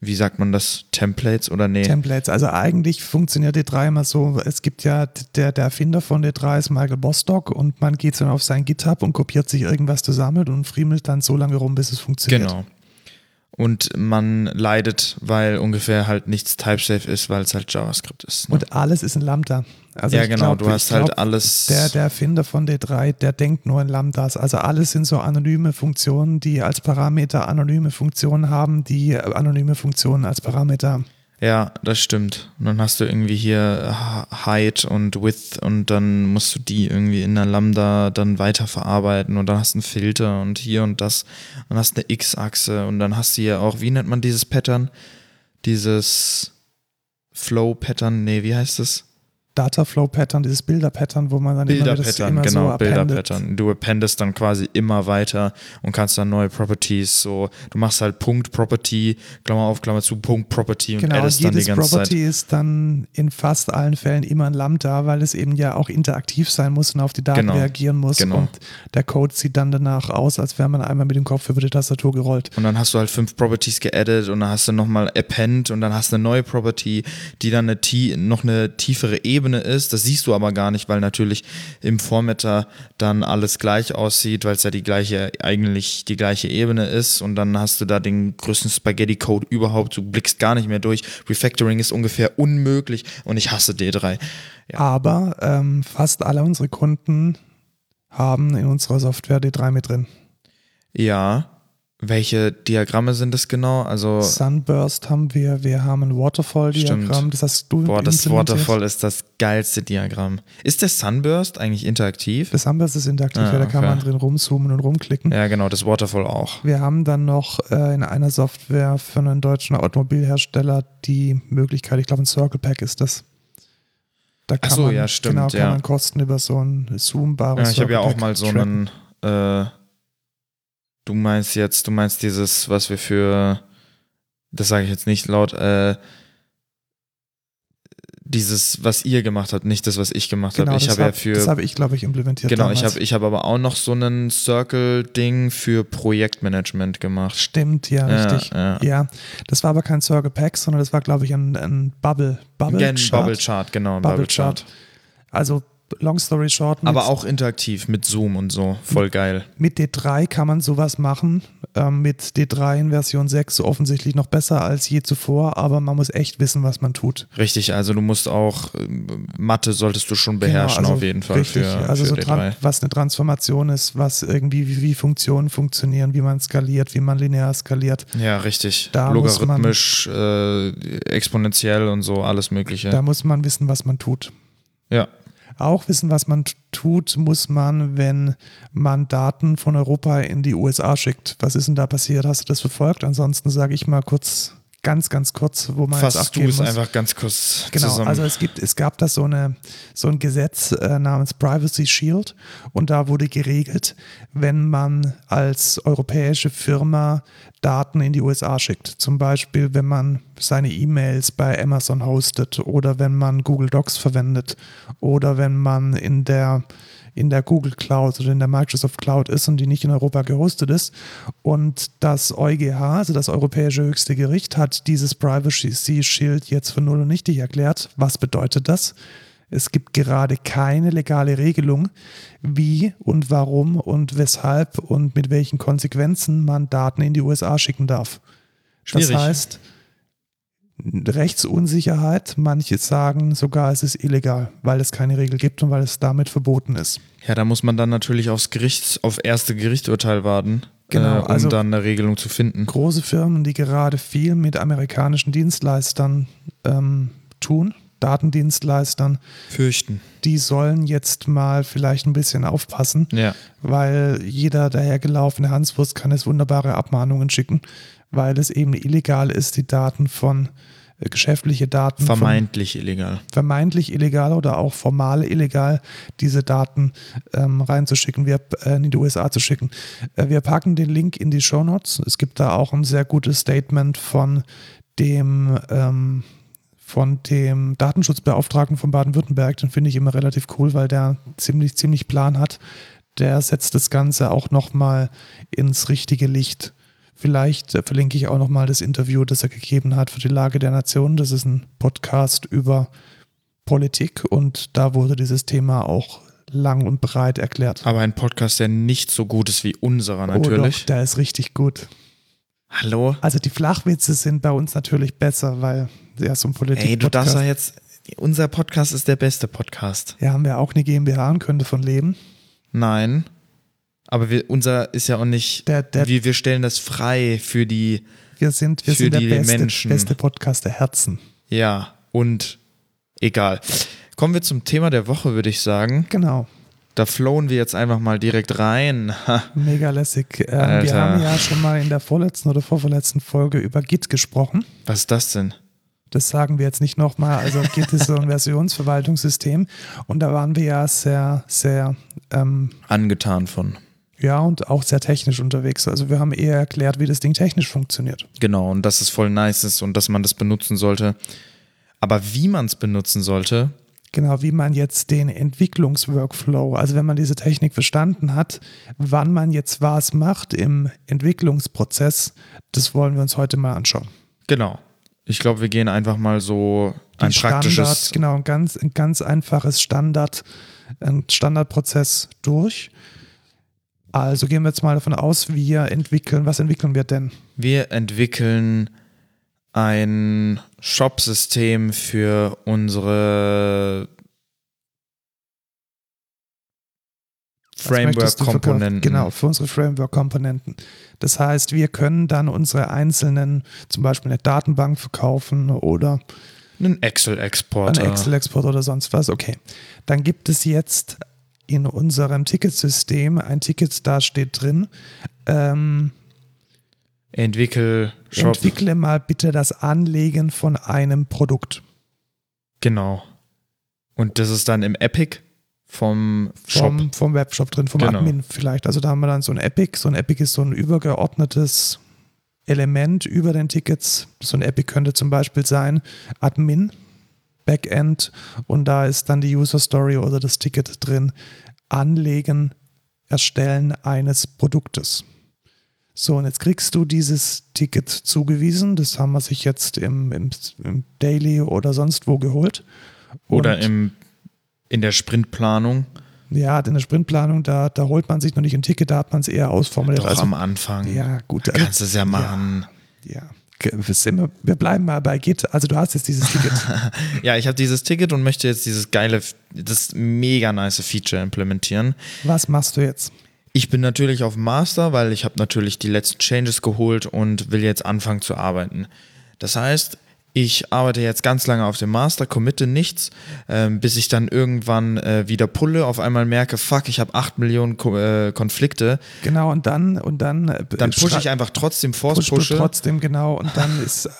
wie sagt man das, Templates oder nee? Templates. Also eigentlich funktioniert D3 immer so, es gibt ja, der, der Erfinder von D3 ist Michael Bostock und man geht dann auf sein GitHub und kopiert sich irgendwas zusammen und friemelt dann so lange rum, bis es funktioniert. Genau. Und man leidet, weil ungefähr halt nichts typesafe ist, weil es halt JavaScript ist. Ne? Und alles ist in Lambda. Also ja, genau, glaub, du hast glaub, halt alles. Der, der Erfinder von D3, der denkt nur in Lambdas. Also alles sind so anonyme Funktionen, die als Parameter anonyme Funktionen haben, die anonyme Funktionen als Parameter haben. Ja, das stimmt. Und dann hast du irgendwie hier Height und Width und dann musst du die irgendwie in der Lambda dann weiterverarbeiten und dann hast du einen Filter und hier und das und hast eine X-Achse und dann hast du hier auch, wie nennt man dieses Pattern? Dieses Flow-Pattern, nee, wie heißt es? Dataflow-Pattern, dieses Bilder-Pattern, wo man dann Bilder-Pattern, immer genau, so Bilder-Pattern. Du appendest dann quasi immer weiter und kannst dann neue Properties so, du machst halt Punkt Property, Klammer auf, Klammer zu, Punkt Property und Genau, und addest dann die ganze Property Zeit. ist dann in fast allen Fällen immer ein Lambda, weil es eben ja auch interaktiv sein muss und auf die Daten Genau, reagieren muss. genau. Und der Code sieht dann danach aus, als wäre man einmal mit dem Kopf über die Tastatur gerollt. Und dann hast du halt fünf Properties geaddet und dann hast du nochmal append und dann hast du eine neue Property, die dann eine noch eine tiefere Ebene ist. Das siehst du aber gar nicht, weil natürlich im Formatter dann alles gleich aussieht, weil es ja die gleiche, eigentlich die gleiche Ebene ist und dann hast du da den größten Spaghetti-Code überhaupt. Du blickst gar nicht mehr durch. Refactoring ist ungefähr unmöglich und ich hasse D3. Ja. Aber ähm, fast alle unsere Kunden haben in unserer Software D3 mit drin. Ja. Welche Diagramme sind es genau? Also, Sunburst haben wir, wir haben ein Waterfall-Diagramm, das hast du boah, das. Waterfall ist das geilste Diagramm. Ist der Sunburst eigentlich interaktiv? Das Sunburst ist interaktiv, Ah, ja, da kann okay. man drin rumzoomen und rumklicken. Ja, genau, das Waterfall auch. Wir haben dann noch äh, in einer Software für einen deutschen Automobilhersteller die Möglichkeit, ich glaube ein Circle Pack ist das. Da kann Ach so, man, ja, stimmt, genau, kann ja. man Kosten über so ein zoombares Ja, ich habe ja auch mal so einen. Äh, du meinst jetzt, du meinst dieses, was wir für. Das sage ich jetzt nicht laut. Äh, dieses, was ihr gemacht habt, nicht das, was ich gemacht Genau, habe. Ich das habe ja hab- für. Das habe ich, glaube ich, implementiert. genau, ich damals. habe ich hab aber auch noch so einen Circle-Ding für Projektmanagement gemacht. Stimmt, ja, Ja, richtig. ja. Ja, das war aber kein Circle Pack, sondern das war, glaube ich, ein, ein Bubble. Bubble, Gen- Chart. Bubble Chart, genau, ein Bubble Bubble Chart. Also, long story short, Aber auch interaktiv mit Zoom und so. Voll geil. mit D3 kann man sowas machen. Ähm, mit D3 in Version 6 offensichtlich noch besser als je zuvor, aber man muss echt wissen, was man tut. Richtig, also du musst auch, äh, Mathe solltest du schon beherrschen Genau, also auf jeden Fall Richtig, für, also für so D3. dran, was eine Transformation ist, was irgendwie, wie, wie Funktionen funktionieren, wie man skaliert, wie man linear skaliert. Ja, richtig. Da muss man- Logarithmisch, äh, exponentiell und so, alles Mögliche. Da muss man wissen, was man tut. ja. Auch wissen, was man tut, muss man, wenn man Daten von Europa in die USA schickt. Was ist denn da passiert? Hast du das verfolgt? Ansonsten sage ich mal kurz, ganz, ganz kurz, wo man jetzt Fasst du es muss. einfach ganz kurz Genau, zusammen. also es gibt, es gab da so eine so ein Gesetz äh, namens Privacy Shield und da wurde geregelt, wenn man als europäische Firma Daten in die USA schickt, zum Beispiel wenn man seine E-Mails bei Amazon hostet oder wenn man Google Docs verwendet oder wenn man in der in der Google Cloud oder in der Microsoft Cloud ist und die nicht in Europa gehostet ist. Und das EuGH, also das Europäische Höchste Gericht, hat dieses Privacy Shield jetzt für null und nichtig erklärt. Was bedeutet das? Es gibt gerade keine legale Regelung, wie und warum und weshalb und mit welchen Konsequenzen man Daten in die USA schicken darf. Schwierig. Das heißt, Rechtsunsicherheit, manche sagen sogar, es ist illegal, weil es keine Regel gibt und weil es damit verboten ist. ja, da muss man dann natürlich aufs Gericht, auf erste Gerichtsurteil warten, Genau, äh, um also- dann eine Regelung zu finden. Große Firmen, die gerade viel mit amerikanischen Dienstleistern ähm, tun, Datendienstleistern, Fürchten. die sollen jetzt mal vielleicht ein bisschen aufpassen, Ja. weil jeder dahergelaufene Hanswurst kann es wunderbare Abmahnungen schicken, weil es eben illegal ist, die Daten von äh, geschäftliche Daten von Vermeintlich illegal. vermeintlich illegal oder auch formal illegal, diese Daten ähm, reinzuschicken, wir, äh, in die USA zu schicken. Äh, wir packen den Link in die Show Notes. Es gibt da auch ein sehr gutes Statement von dem, ähm, von dem Datenschutzbeauftragten von Baden-Württemberg. Den finde ich immer relativ cool, weil der ziemlich, ziemlich Plan hat. Der setzt das Ganze auch nochmal ins richtige Licht. Vielleicht verlinke ich auch nochmal das Interview, das er gegeben hat für die Lage der Nation. Das ist ein Podcast über Politik und da wurde dieses Thema auch lang und breit erklärt. Aber ein Podcast, der nicht so gut ist wie unserer Oh natürlich. doch, der ist richtig gut. Hallo? Also die Flachwitze sind bei uns natürlich besser, weil ja so ein Politik Ey, du darfst doch jetzt. Unser Podcast ist der beste Podcast. Ja, haben wir auch eine GmbH und können davon leben. Nein. Aber wir, unser ist ja auch nicht. Der- der- wir, wir stellen das frei für die. Wir sind, wir Für sind der die beste, Menschen. beste Podcast der Herzen. Ja, und egal. Kommen wir zum Thema der Woche, würde ich sagen. Genau. Da flowen wir jetzt einfach mal direkt rein. Ha. Mega lässig. Ähm, wir haben ja schon mal in der vorletzten oder vorverletzten Folge über Git gesprochen. Was ist das denn? Das sagen wir jetzt nicht nochmal. Also Git ist so ein [LAUGHS] Versionsverwaltungssystem und da waren wir ja sehr, sehr ähm, Angetan von. ja und auch sehr technisch unterwegs. Also wir haben eher erklärt, wie das Ding technisch funktioniert. Genau, und dass es voll nice ist und dass man das benutzen sollte. Aber wie man es benutzen sollte, Genau, wie man jetzt den Entwicklungsworkflow, also wenn man diese Technik verstanden hat, wann man jetzt was macht im Entwicklungsprozess, das wollen wir uns heute mal anschauen. genau. Ich glaube, wir gehen einfach mal so Die ein praktisches. Standard, genau, ein ganz, ein ganz einfaches Standard, ein Standardprozess durch. Also gehen wir jetzt mal davon aus, wir entwickeln, was entwickeln wir denn? Wir entwickeln ein Shop-System für unsere? Framework-Komponenten. Genau, für unsere Framework-Komponenten. Das heißt, wir können dann unsere einzelnen, zum Beispiel eine Datenbank verkaufen oder Einen Excel-Exporter. ein Excel-Export oder sonst was. Okay. Dann gibt es jetzt in unserem Ticketsystem ein Ticket, da steht drin, ähm, Entwickel Shop. entwickle mal bitte das Anlegen von einem Produkt. genau. Und das ist dann im Epic vom Shop. Vom, vom Webshop drin, vom Genau. Admin vielleicht. Also da haben wir dann so ein Epic. So ein Epic ist so ein übergeordnetes Element über den Tickets. So ein Epic könnte zum Beispiel sein Admin, Backend und da ist dann die User Story oder das Ticket drin. Anlegen, Erstellen eines Produktes. So, und jetzt kriegst du dieses Ticket zugewiesen. Das haben wir sich jetzt im, im, im Daily oder sonst wo geholt. Oder Und- im, in der Sprintplanung. Ja, in der Sprintplanung, da, da holt man sich noch nicht ein Ticket, da hat man es eher ausformuliert. Doch Also, am Anfang. ja, gut. Da kannst du es ja machen. Ja. Wir, sind, wir- wir bleiben mal bei Git. Also du hast jetzt dieses Ticket. [LAUGHS] Ja, ich habe dieses Ticket und möchte jetzt dieses geile, das mega nice Feature implementieren. Was machst du jetzt? Ich bin natürlich auf Master, weil ich habe natürlich die letzten Changes geholt und will jetzt anfangen zu arbeiten. Das heißt, ich arbeite jetzt ganz lange auf dem Master, committe nichts, ähm, bis ich dann irgendwann äh, wieder pulle, auf einmal merke, fuck, ich habe 8 Millionen Ko äh, Konflikte. Genau, und dann und dann, äh, Dann pushe ich einfach trotzdem Force pushst du pushe, trotzdem, genau, und dann [LAUGHS] ist äh,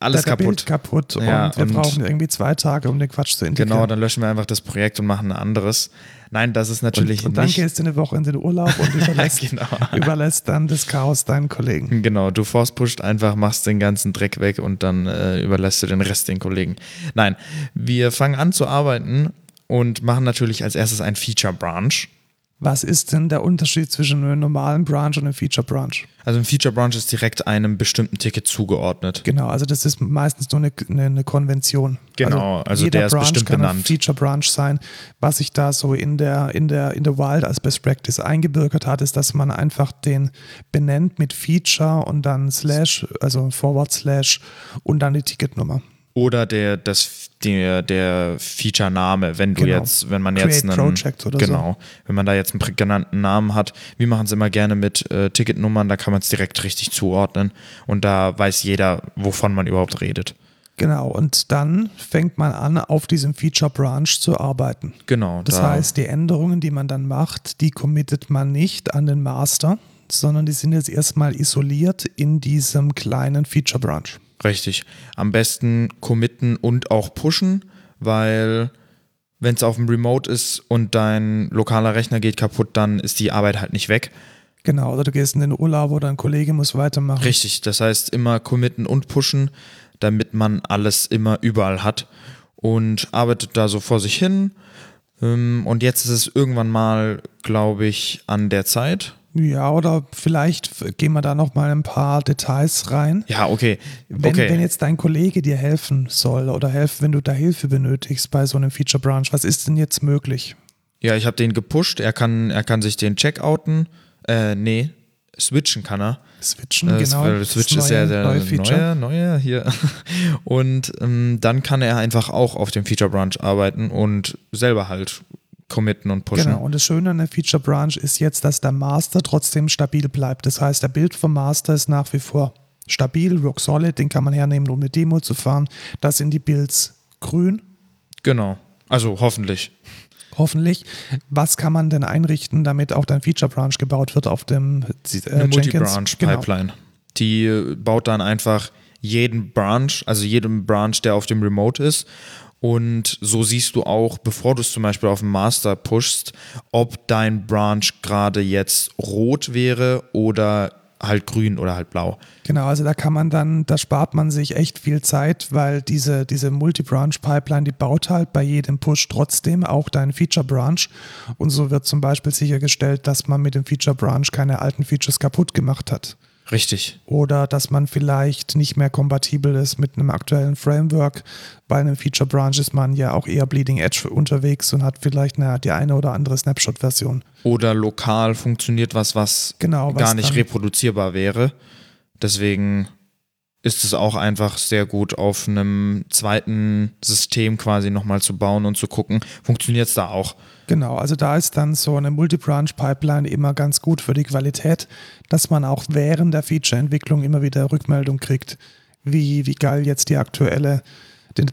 alles kaputt. Kaputt Ja, und wir und- brauchen irgendwie zwei Tage, um den Quatsch zu integrieren. Genau, dann löschen wir einfach das Projekt und machen ein anderes. Nein, das ist natürlich und, und dann nicht. gehst du eine Woche in den Urlaub und [LAUGHS] überlässt, Genau. überlässt dann das Chaos deinen Kollegen. Genau, du force pusht einfach, machst den ganzen Dreck weg und dann äh, überlässt du den Rest den Kollegen. Nein, wir fangen an zu arbeiten und machen natürlich als erstes ein Feature Branch. Was ist denn der Unterschied zwischen einem normalen Branch und einem Feature Branch? Also ein Feature Branch ist direkt einem bestimmten Ticket zugeordnet. Genau, also das ist meistens nur eine, eine, eine Konvention. Genau, also jeder der ist Branch bestimmt kann benannt. ein Feature Branch sein. Was sich da so in der, in der, in der Wild als Best Practice eingebürgert hat, ist, dass man einfach den benennt mit Feature und dann Slash, also Forward Slash und dann die Ticketnummer. Oder der, das, der, der Feature-Name, wenn du Genau. jetzt, wenn man jetzt Create einen, Project oder so. genau, wenn man da jetzt einen prägnanten Namen hat, wir machen es immer gerne mit äh, Ticketnummern, da kann man es direkt richtig zuordnen und da weiß jeder, wovon man überhaupt redet. Genau, und dann fängt man an, auf diesem Feature Branch zu arbeiten. Genau. Das da, heißt, die Änderungen, die man dann macht, die committet man nicht an den Master, sondern die sind jetzt erstmal isoliert in diesem kleinen Feature Branch. Richtig. Am besten committen und auch pushen, weil wenn es auf dem Remote ist und dein lokaler Rechner geht kaputt, dann ist die Arbeit halt nicht weg. Genau, oder du gehst in den Urlaub oder ein Kollege muss weitermachen. Richtig. Das heißt immer committen und pushen, damit man alles immer überall hat und arbeitet da so vor sich hin. Ähm, Und jetzt ist es irgendwann mal, glaube ich, an der Zeit. Ja, oder vielleicht gehen wir da noch mal ein paar Details rein. Ja, okay. Wenn, okay. wenn jetzt dein Kollege dir helfen soll oder helfen, wenn du da Hilfe benötigst bei so einem Feature Branch, was ist denn jetzt möglich? Ja, ich habe den gepusht. Er kann, er kann sich den checkouten. Äh, nee, switchen kann er. Switchen, Äh, genau. Switch ist ja der neue Feature. neue, neue hier. [LAUGHS] Und ähm, dann kann er einfach auch auf dem Feature Branch arbeiten und selber halt committen und pushen. Genau, und das Schöne an der Feature Branch ist jetzt, dass der Master trotzdem stabil bleibt. Das heißt, der Bild vom Master ist nach wie vor stabil, rock solid, den kann man hernehmen, um eine Demo zu fahren. Da sind die Builds grün, Genau. Also hoffentlich. hoffentlich. Was kann man denn einrichten, damit auch dein Feature Branch gebaut wird auf dem äh, Eine Jenkins? Genau. Multi-Branch-Pipeline. Die äh, baut dann einfach jeden Branch, also jedem Branch, der auf dem Remote ist. Und so siehst du auch, bevor du es zum Beispiel auf dem Master pushst, ob dein Branch gerade jetzt rot wäre oder halt grün oder halt blau. Genau, also da kann man dann, da spart man sich echt viel Zeit, weil diese, diese Multi-Branch-Pipeline, die baut halt bei jedem Push trotzdem auch deinen Feature-Branch. Und so wird zum Beispiel sichergestellt, dass man mit dem Feature-Branch keine alten Features kaputt gemacht hat. Richtig. Oder dass man vielleicht nicht mehr kompatibel ist mit einem aktuellen Framework. Bei einem Feature Branch ist man ja auch eher Bleeding Edge unterwegs und hat vielleicht eine, die eine oder andere Snapshot-Version. Oder lokal funktioniert was, was genau, gar nicht reproduzierbar wäre. Deswegen ist es auch einfach sehr gut, auf einem zweiten System quasi nochmal zu bauen und zu gucken, funktioniert es da auch. Genau, also da ist dann so eine Multi-Branch-Pipeline immer ganz gut für die Qualität, dass man auch während der Feature-Entwicklung immer wieder Rückmeldung kriegt, wie, wie geil jetzt die aktuelle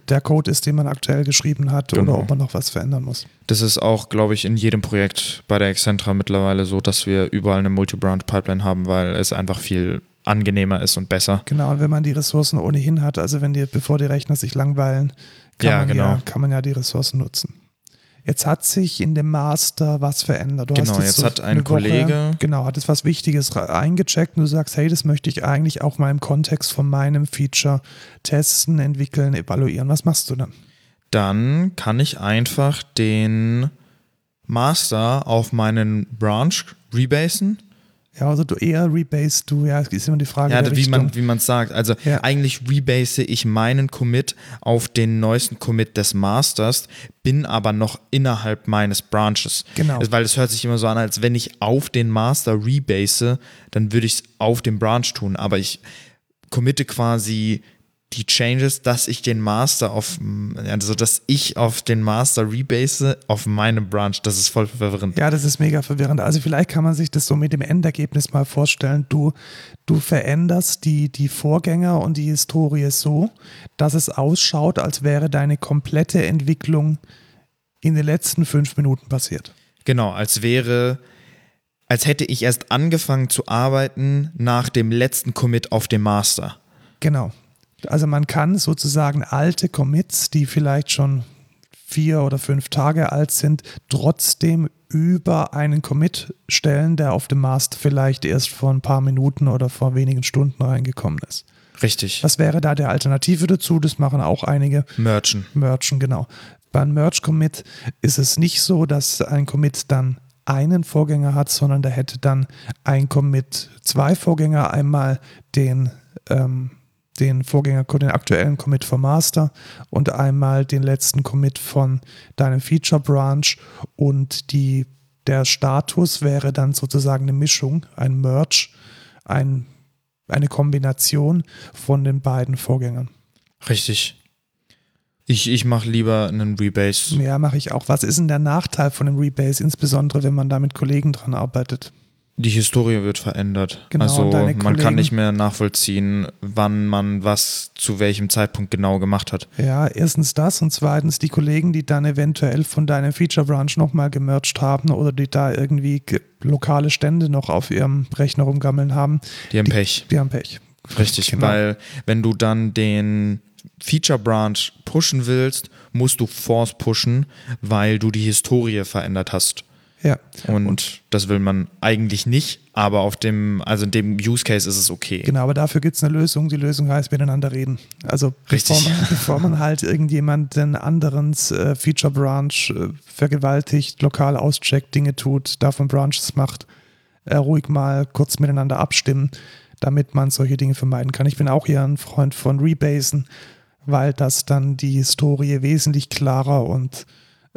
der Code ist, den man aktuell geschrieben hat genau. oder ob man noch was verändern muss. Das ist auch, glaube ich, in jedem Projekt bei der Excentra mittlerweile so, dass wir überall eine Multi-Branch-Pipeline haben, weil es einfach viel angenehmer ist und besser. Genau, und wenn man die Ressourcen ohnehin hat, also wenn die, bevor die Rechner sich langweilen, kann, ja, man, genau. ja, kann man ja die Ressourcen nutzen. Jetzt hat sich in dem Master was verändert. Du genau, jetzt, jetzt so hat ein Kollege. Woche, genau, hat es was Wichtiges eingecheckt und du sagst, hey, das möchte ich eigentlich auch mal im Kontext von meinem Feature testen, entwickeln, evaluieren. Was machst du dann? Dann kann ich einfach den Master auf meinen Branch rebasen ja, also du eher rebase du, ja, es ist immer die Frage. Ja, wie man wie man sagt. Also ja. eigentlich rebase ich meinen Commit auf den neuesten Commit des Masters, bin aber noch innerhalb meines Branches. Genau. Weil es hört sich immer so an, als wenn ich auf den Master rebase, dann würde ich es auf dem Branch tun. Aber ich committe quasi die Changes, dass ich den Master auf, also dass ich auf den Master rebase auf meinem Branch, das ist voll verwirrend. Ja, das ist mega verwirrend. Also vielleicht kann man sich das so mit dem Endergebnis mal vorstellen. Du, du veränderst die, die Vorgänger und die Historie so, dass es ausschaut, als wäre deine komplette Entwicklung in den letzten fünf Minuten passiert. Genau, als wäre, als hätte ich erst angefangen zu arbeiten nach dem letzten Commit auf dem Master. Genau. Also man kann sozusagen alte Commits, die vielleicht schon vier oder fünf Tage alt sind, trotzdem über einen Commit stellen, der auf dem Mast vielleicht erst vor ein paar Minuten oder vor wenigen Stunden reingekommen ist. Richtig. Was wäre da der Alternative dazu? Das machen auch einige. Merchen. Merchen, genau. Beim Merge-Commit ist es nicht so, dass ein Commit dann einen Vorgänger hat, sondern der hätte dann ein Commit zwei Vorgänger. Einmal den ähm, den Vorgänger, den aktuellen Commit vom Master und einmal den letzten Commit von deinem Feature Branch und die, der Status wäre dann sozusagen eine Mischung, ein Merge, ein, eine Kombination von den beiden Vorgängern. Richtig. Ich, ich mache lieber einen Rebase. Ja, mache ich auch. Was ist denn der Nachteil von einem Rebase, insbesondere wenn man da mit Kollegen dran arbeitet? Die Historie wird verändert. Genau, also man kann nicht mehr nachvollziehen, wann man was zu welchem Zeitpunkt genau gemacht hat. Ja, erstens das und zweitens die Kollegen, die dann eventuell von deinem Feature Branch nochmal gemerged haben oder die da irgendwie lokale Stände noch auf ihrem Rechner rumgammeln haben. Die haben die, Pech. Die haben Pech. Richtig, genau. weil wenn du dann den Feature Branch pushen willst, musst du Force pushen, weil du die Historie verändert hast. Ja. Und, und, das will man eigentlich nicht, aber auf dem, also in dem Use Case ist es okay. Genau, aber dafür gibt es eine Lösung. Die Lösung heißt miteinander reden. Also Richtig. Bevor, man, [LAUGHS] bevor man halt irgendjemanden anderen äh, Feature Branch äh, vergewaltigt, lokal auscheckt, Dinge tut, davon Branches macht, äh, ruhig mal kurz miteinander abstimmen, damit man solche Dinge vermeiden kann. Ich bin auch hier ein Freund von Rebasen, weil das dann die Historie wesentlich klarer und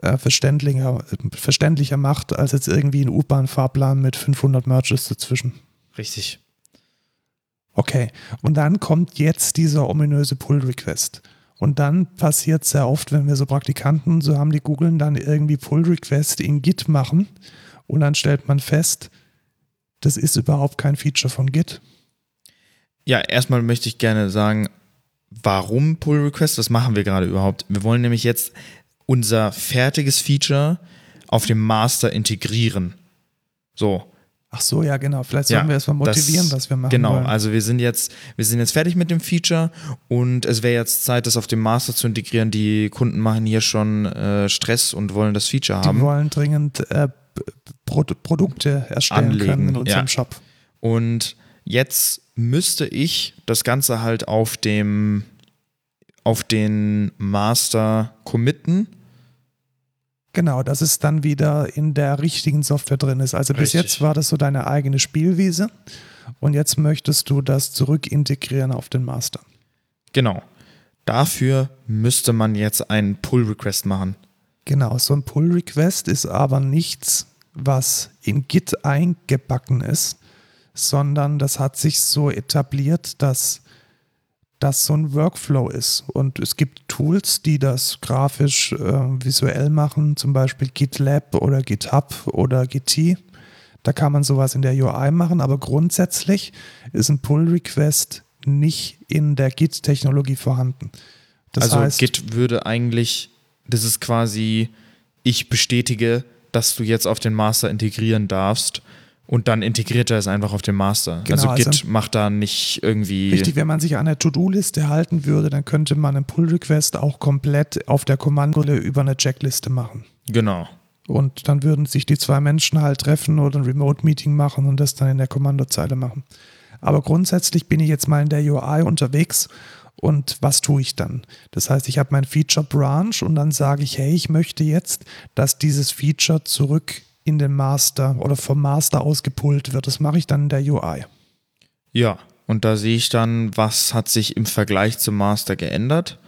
äh, verständlicher, verständlicher macht, als jetzt irgendwie ein U-Bahn-Fahrplan mit 500 Merges dazwischen. Richtig. Okay, und dann kommt jetzt dieser ominöse Pull-Request. Und dann passiert sehr oft, wenn wir so Praktikanten so haben, die googeln, dann irgendwie Pull-Request in Git machen und dann stellt man fest, das ist überhaupt kein Feature von Git. Ja, erstmal möchte ich gerne sagen, warum Pull Request? Das machen wir gerade überhaupt. Wir wollen nämlich jetzt unser fertiges Feature auf dem Master integrieren. So, Ach so, ja, genau. Vielleicht sollen Ja, wir erstmal motivieren, das- was wir machen Genau, wollen. also wir sind jetzt, wir sind jetzt fertig mit dem Feature und es wäre jetzt Zeit, das auf dem Master zu integrieren. Die Kunden machen hier schon äh, Stress und wollen das Feature Die haben. wollen dringend äh, Pro Produkte erstellen Anlegen, können in unserem ja. Shop. Und jetzt müsste ich das Ganze halt auf dem auf den Master committen. Genau, dass es dann wieder in der richtigen Software drin ist. Also bis Richtig. jetzt war das so deine eigene Spielwiese und jetzt möchtest du das zurück integrieren auf den Master. Genau. Dafür müsste man jetzt einen Pull-Request machen. Genau, so ein Pull-Request ist aber nichts, was in Git eingebacken ist, sondern das hat sich so etabliert, dass das so ein Workflow ist. Und es gibt Tools, die das grafisch äh, visuell machen, zum Beispiel GitLab oder GitHub oder Git. Da kann man sowas in der UI machen, aber grundsätzlich ist ein Pull-Request nicht in der Git-Technologie vorhanden. Das also heißt, Git würde eigentlich, das ist quasi, ich bestätige, dass du jetzt auf den Master integrieren darfst und dann integriert er es einfach auf den Master. Genau, also Git also- macht da nicht irgendwie. Richtig, wenn man sich an der To-Do-Liste halten würde, dann könnte man einen Pull-Request auch komplett auf der Kommandole über eine Checkliste machen. Genau. Und dann würden sich die zwei Menschen halt treffen oder ein Remote-Meeting machen und das dann in der Kommandozeile machen. Aber grundsätzlich bin ich jetzt mal in der UI unterwegs und was tue ich dann? Das heißt, ich habe mein Feature Branch und dann sage ich, hey, ich möchte jetzt, dass dieses Feature zurück in den Master oder vom Master aus gepullt wird. Das mache ich dann in der UI. Ja. Und da sehe ich dann, was hat sich im Vergleich zum Master geändert.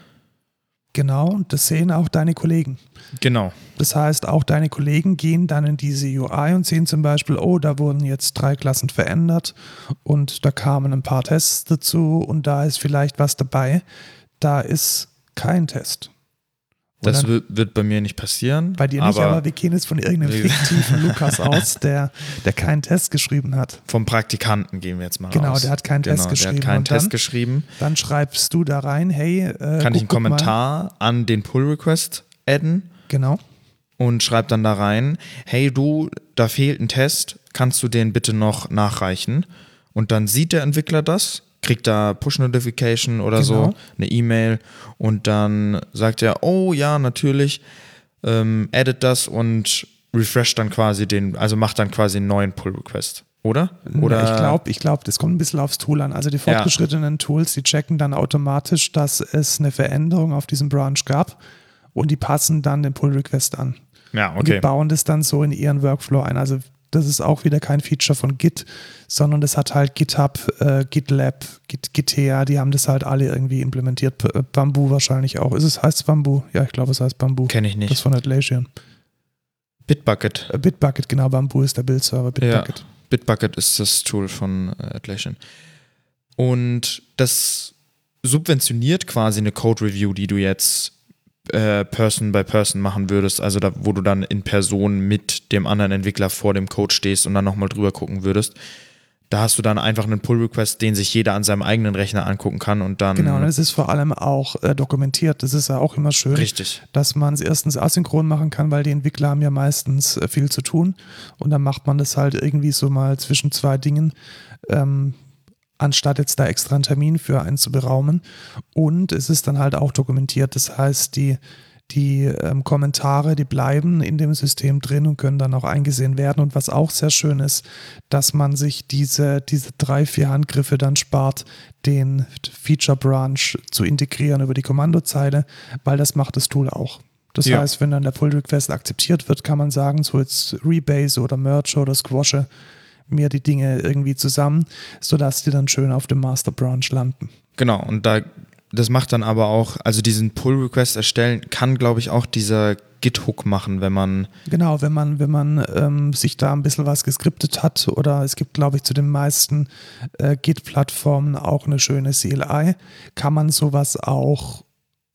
Genau, und das sehen auch deine Kollegen. Genau. Das heißt, auch deine Kollegen gehen dann in diese UI und sehen zum Beispiel, oh, da wurden jetzt drei Klassen verändert und da kamen ein paar Tests dazu und da ist vielleicht was dabei. Da ist kein Test. Das wird, bei mir nicht passieren. bei dir nicht, aber aber wir gehen jetzt von irgendeinem [LAUGHS] fiktiven Lukas aus, der, der keinen Test geschrieben hat. vom Praktikanten gehen wir jetzt mal Genau, aus. der hat keinen Test genau, geschrieben. Der hat keinen Und Test dann- geschrieben. Dann schreibst du da rein, hey, äh, Kann guck, ich einen guck mal. Kommentar an den Pull-Request adden Genau. und schreib dann da rein, hey du, da fehlt ein Test, kannst du den bitte noch nachreichen? Und dann sieht der Entwickler das, kriegt da Push-Notification oder so, Genau. eine E-Mail und dann sagt er, oh ja, natürlich, ähm, edit das und refresh dann quasi den, also macht dann quasi einen neuen Pull-Request, oder? Oder ich glaube, ich glaub, das kommt ein bisschen aufs Tool an. Also die fortgeschrittenen Tools, die checken dann automatisch, dass es eine Veränderung auf diesem Branch gab und die passen dann den Pull-Request an. ja, Und die okay. bauen das dann so in ihren Workflow ein. Also das ist auch wieder kein Feature von Git, sondern das hat halt GitHub, äh, GitLab, Git, Gitea, die haben das halt alle irgendwie implementiert. Äh, Bamboo wahrscheinlich auch. Ist es, heißt Bamboo? Ja, ich glaube, es heißt Bamboo. Kenne ich Das nicht. von Atlassian. Bitbucket. Äh, Bitbucket, genau, Bamboo ist der Bildserver, Bitbucket. Bitbucket ist das Tool von äh, Atlassian. Und das subventioniert quasi eine Code Review, die du jetzt äh, Person by Person machen würdest, also da, wo du dann in Person mit dem anderen Entwickler vor dem Code stehst und dann nochmal drüber gucken würdest. Da hast du dann einfach einen Pull-Request, den sich jeder an seinem eigenen Rechner angucken kann und dann. Genau, und es ist vor allem auch äh, dokumentiert. Das ist ja auch immer schön. Richtig. dass man es erstens asynchron machen kann, weil die Entwickler haben ja meistens äh, viel zu tun und dann macht man das halt irgendwie so mal zwischen zwei Dingen, ähm, anstatt jetzt da extra einen Termin für einen zu beraumen. Und es ist dann halt auch dokumentiert. Das heißt, die, die ähm, Kommentare, die bleiben in dem System drin und können dann auch eingesehen werden. Und was auch sehr schön ist, dass man sich diese, diese drei, vier Handgriffe dann spart, den Feature Branch zu integrieren über die Kommandozeile, weil das macht das Tool auch. Das Ja. heißt, wenn dann der Pull Request akzeptiert wird, kann man sagen, so jetzt Rebase oder Merge oder Squashe mir die Dinge irgendwie zusammen, sodass die dann schön auf dem Master Branch landen. Genau, und da, das macht dann aber auch, also diesen Pull-Request erstellen, kann, glaube ich, auch dieser Git-Hook machen, wenn man Genau, wenn man, wenn man ähm, sich da ein bisschen was geskriptet hat oder es gibt, glaube ich, zu den meisten äh, Git-Plattformen auch eine schöne CLI, kann man sowas auch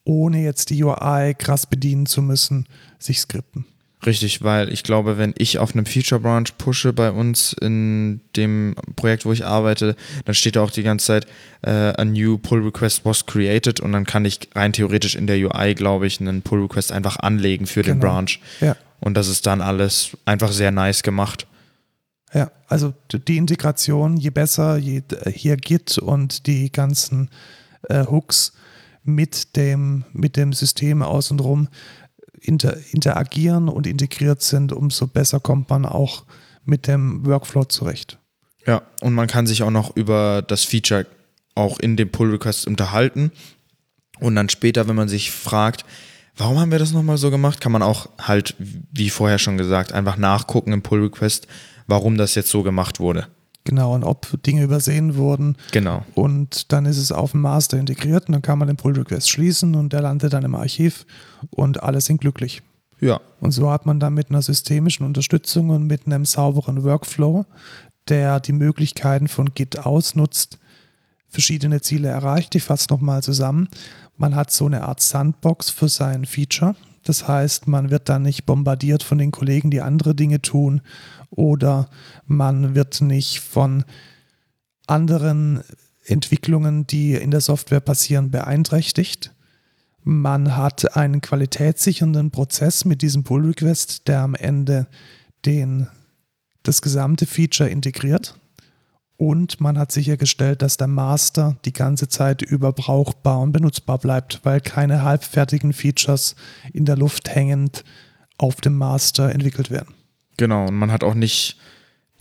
ohne jetzt die UI krass bedienen zu müssen, sich skripten. Richtig, weil ich glaube, wenn ich auf einem Feature Branch pushe bei uns in dem Projekt, wo ich arbeite, dann steht da auch die ganze Zeit, äh, a new pull request was created und dann kann ich rein theoretisch in der UI, glaube ich, einen Pull Request einfach anlegen für den Genau. Branch. Ja. Und das ist dann alles einfach sehr nice gemacht. Ja, also die Integration, je besser je, hier Git und die ganzen äh, Hooks mit dem, mit dem System außenrum inter, interagieren und integriert sind, umso besser kommt man auch mit dem Workflow zurecht. Ja, und man kann sich auch noch über das Feature auch in dem Pull Request unterhalten. Und dann später, wenn man sich fragt, warum haben wir das nochmal so gemacht, kann man auch halt, wie vorher schon gesagt, einfach nachgucken im Pull Request, warum das jetzt so gemacht wurde. Genau, und ob Dinge übersehen wurden. Genau. Und dann ist es auf dem Master integriert und dann kann man den Pull Request schließen und der landet dann im Archiv und alle sind glücklich. Ja. Und so hat man dann mit einer systemischen Unterstützung und mit einem sauberen Workflow, der die Möglichkeiten von Git ausnutzt, verschiedene Ziele erreicht. Ich fasse nochmal zusammen. Man hat so eine Art Sandbox für sein Feature. Das heißt, man wird dann nicht bombardiert von den Kollegen, die andere Dinge tun, oder man wird nicht von anderen Entwicklungen, die in der Software passieren, beeinträchtigt. Man hat einen qualitätssichernden Prozess mit diesem Pull Request, der am Ende den, das gesamte Feature integriert. Und man hat sichergestellt, dass der Master die ganze Zeit über brauchbar und benutzbar bleibt, weil keine halbfertigen Features in der Luft hängend auf dem Master entwickelt werden. Genau, und man hat auch nicht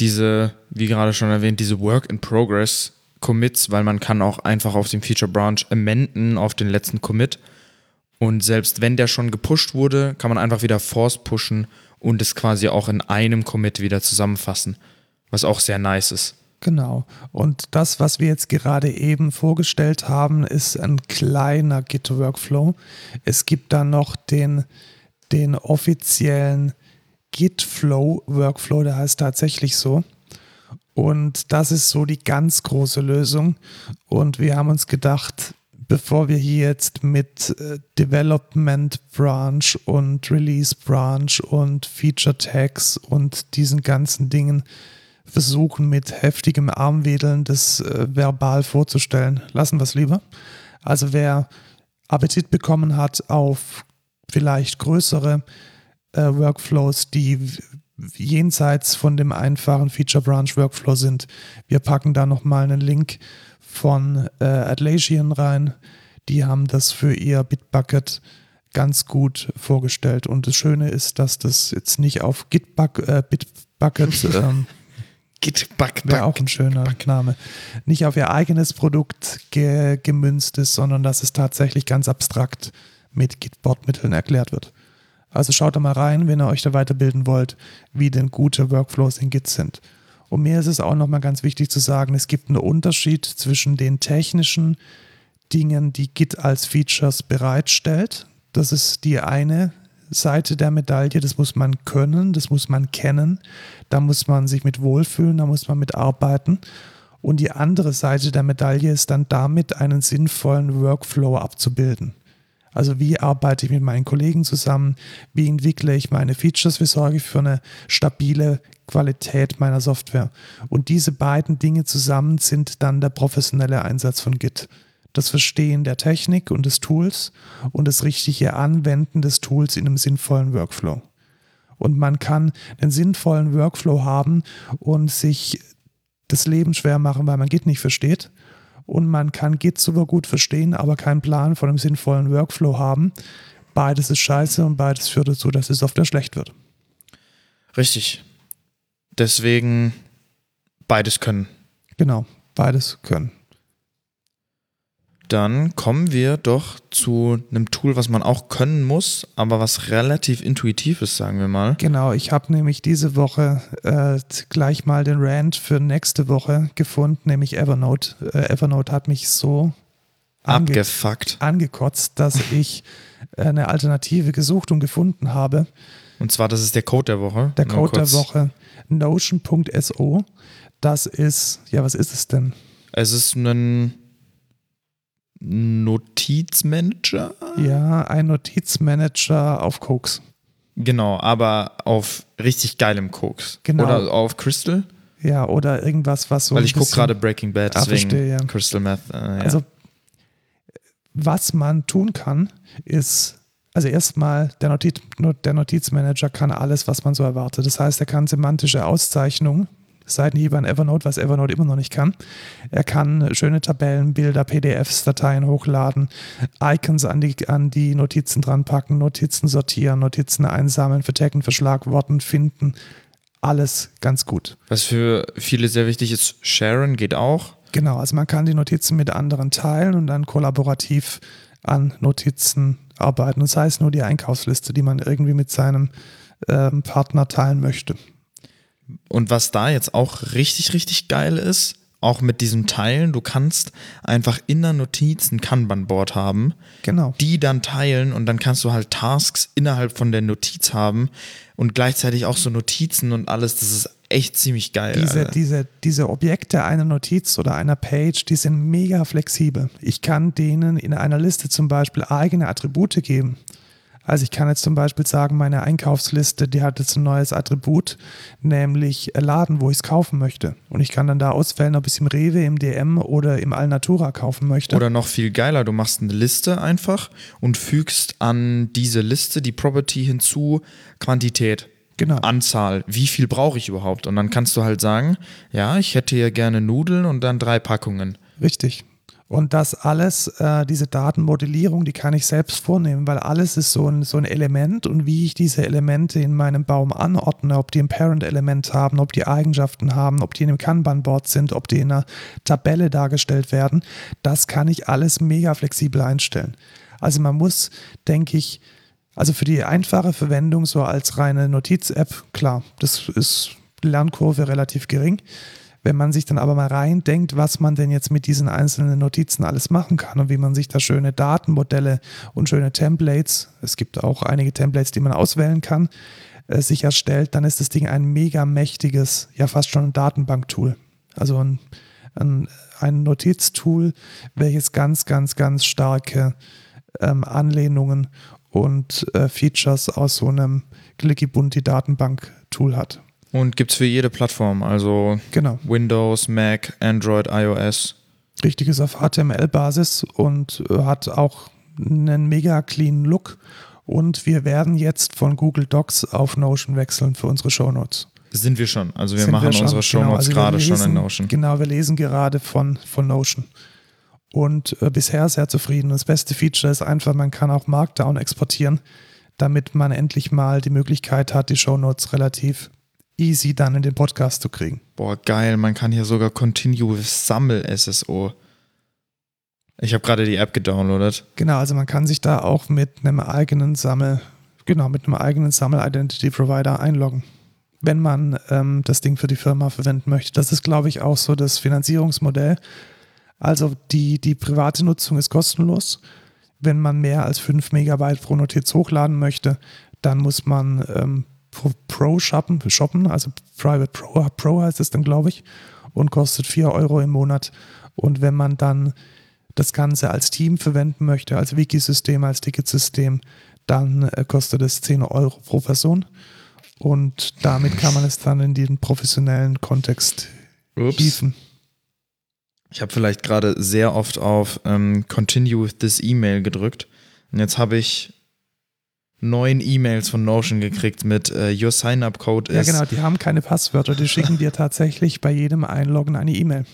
diese, wie gerade schon erwähnt, diese Work in Progress Commits, weil man kann auch einfach auf dem Feature Branch amenden auf den letzten Commit. Und selbst wenn der schon gepusht wurde, kann man einfach wieder Force pushen und es quasi auch in einem Commit wieder zusammenfassen, was auch sehr nice ist. Genau. Und das, was wir jetzt gerade eben vorgestellt haben, ist ein kleiner Git-Workflow. Es gibt dann noch den, den offiziellen Git-Flow-Workflow, der heißt tatsächlich so. Und das ist so die ganz große Lösung. Und wir haben uns gedacht, bevor wir hier jetzt mit äh, Development Branch und Release Branch und Feature Tags und diesen ganzen Dingen versuchen, mit heftigem Armwedeln das äh, verbal vorzustellen, lassen wir es lieber. Also wer Appetit bekommen hat auf vielleicht größere äh, Workflows, die jenseits von dem einfachen Feature Branch Workflow sind. Wir packen da nochmal einen Link von äh, Atlassian rein. Die haben das für ihr Bitbucket ganz gut vorgestellt. Und das Schöne ist, dass das jetzt nicht auf Gitbucket, äh, Bitbucket, [LAUGHS] ähm, Gitbucket wäre auch ein schöner Name, nicht auf ihr eigenes Produkt ge gemünzt ist, sondern dass es tatsächlich ganz abstrakt mit Git-Bordmitteln erklärt wird. Also schaut da mal rein, wenn ihr euch da weiterbilden wollt, wie denn gute Workflows in Git sind. Und mir ist es auch nochmal ganz wichtig zu sagen, es gibt einen Unterschied zwischen den technischen Dingen, die Git als Features bereitstellt. Das ist die eine Seite der Medaille, das muss man können, das muss man kennen, da muss man sich mit wohlfühlen, da muss man mit arbeiten. Und die andere Seite der Medaille ist dann damit einen sinnvollen Workflow abzubilden. Also wie arbeite ich mit meinen Kollegen zusammen? Wie entwickle ich meine Features? Wie sorge ich für eine stabile Qualität meiner Software? Und diese beiden Dinge zusammen sind dann der professionelle Einsatz von Git. Das Verstehen der Technik und des Tools und das richtige Anwenden des Tools in einem sinnvollen Workflow. Und man kann einen sinnvollen Workflow haben und sich das Leben schwer machen, weil man Git nicht versteht und man kann Git super gut verstehen, aber keinen Plan von einem sinnvollen Workflow haben. Beides ist scheiße und beides führt dazu, dass die Software schlecht wird. Richtig. Deswegen beides können. Genau, beides können. Dann kommen wir doch zu einem Tool, was man auch können muss, aber was relativ intuitiv ist, sagen wir mal. Genau, ich habe nämlich diese Woche äh, gleich mal den Rant für nächste Woche gefunden, nämlich Evernote. Äh, Evernote hat mich so ange abgefuckt, angekotzt, dass ich eine Alternative gesucht und gefunden habe. Und zwar, das ist der Code der Woche. Der Code der Woche. Notion.so. Das ist, ja, was ist es denn? Es ist ein Notizmanager? Ja, ein Notizmanager auf Koks. Genau, aber auf richtig geilem Koks. Genau. Oder auf Crystal? Ja, oder irgendwas, was so. Weil ich gucke gerade Breaking Bad, ah, deswegen verstehe, ja. Crystal Meth. Äh, ja. Also, was man tun kann, ist, also erstmal, der, Notiz, der Notizmanager kann alles, was man so erwartet. Das heißt, er kann semantische Auszeichnungen Seitenhiebe an Evernote, was Evernote immer noch nicht kann. Er kann schöne Tabellen, Bilder, PDFs, Dateien hochladen, Icons an die, an die Notizen dran packen, Notizen sortieren, Notizen einsammeln, vertecken, Verschlagworten, finden. Alles ganz gut. Was für viele sehr wichtig ist, Sharen geht auch. Genau, also man kann die Notizen mit anderen teilen und dann kollaborativ an Notizen arbeiten. Das heißt nur die Einkaufsliste, die man irgendwie mit seinem ähm, Partner teilen möchte. Und was da jetzt auch richtig, richtig geil ist, auch mit diesem Teilen, du kannst einfach in der Notiz ein Kanban-Board haben, genau. die dann teilen und dann kannst du halt Tasks innerhalb von der Notiz haben und gleichzeitig auch so Notizen und alles. Das ist echt ziemlich geil. Diese, diese, diese Objekte einer Notiz oder einer Page, die sind mega flexibel. Ich kann denen in einer Liste zum Beispiel eigene Attribute geben. Also ich kann jetzt zum Beispiel sagen, meine Einkaufsliste, die hat jetzt ein neues Attribut, nämlich Laden, wo ich es kaufen möchte. Und ich kann dann da auswählen, ob ich es im Rewe, im DM oder im Alnatura kaufen möchte. Oder noch viel geiler, du machst eine Liste einfach und fügst an diese Liste die Property hinzu, Quantität. Genau. Anzahl, wie viel brauche ich überhaupt? Und dann kannst du halt sagen, ja, ich hätte hier gerne Nudeln und dann drei Packungen. Richtig. Und das alles, äh, diese Datenmodellierung, die kann ich selbst vornehmen, weil alles ist so ein, so ein Element und wie ich diese Elemente in meinem Baum anordne, ob die ein Parent-Element haben, ob die Eigenschaften haben, ob die in einem Kanban-Board sind, ob die in einer Tabelle dargestellt werden, das kann ich alles mega flexibel einstellen. Also man muss, denke ich, also für die einfache Verwendung so als reine Notiz-App, klar, das ist Lernkurve relativ gering. Wenn man sich dann aber mal reindenkt, was man denn jetzt mit diesen einzelnen Notizen alles machen kann und wie man sich da schöne Datenmodelle und schöne Templates, es gibt auch einige Templates, die man auswählen kann, äh, sich erstellt, dann ist das Ding ein mega mächtiges, ja fast schon ein Datenbanktool. Also ein, ein, ein Notiztool, welches ganz, ganz, ganz starke ähm, Anlehnungen und äh, Features aus so einem Clicky Bunti Datenbank-Tool hat. Und gibt es für jede Plattform, also genau. Windows, Mac, Android, iOS. Richtig ist auf HTML-Basis und äh, hat auch einen mega clean Look. Und wir werden jetzt von Google Docs auf Notion wechseln für unsere Shownotes. Sind wir schon. Also wir Sind machen wir unsere Shownotes genau, also gerade schon in Notion. Genau, wir lesen gerade von, von Notion. Und äh, bisher sehr zufrieden. Das beste Feature ist einfach, man kann auch Markdown exportieren, damit man endlich mal die Möglichkeit hat, die Shownotes relativ easy dann in den Podcast zu kriegen. Boah, geil, man kann hier sogar Continue Sammel-SSO. Ich habe gerade die App gedownloadet. Genau, also man kann sich da auch mit einem eigenen Sammel, genau, mit einem eigenen Sammel-Identity-Provider einloggen, wenn man ähm, das Ding für die Firma verwenden möchte. Das ist, glaube ich, auch so das Finanzierungsmodell. Also die, die private Nutzung ist kostenlos. Wenn man mehr als 5 Megabyte pro Notiz hochladen möchte, dann muss man ähm, Pro shoppen, shoppen, also Private Pro, Pro heißt es dann, glaube ich, und kostet 4 Euro im Monat. Und wenn man dann das Ganze als Team verwenden möchte, als Wikisystem, als Ticketsystem, dann äh, kostet es 10 Euro pro Person. Und damit kann man es dann in den professionellen Kontext Ups. hieven. Ich habe vielleicht gerade sehr oft auf ähm, Continue with this email gedrückt. Und jetzt habe ich neun E-Mails von Notion gekriegt mit uh, Your Sign-up-Code ist. Ja, genau, die haben keine Passwörter, die schicken [LAUGHS] dir tatsächlich bei jedem Einloggen eine E-Mail.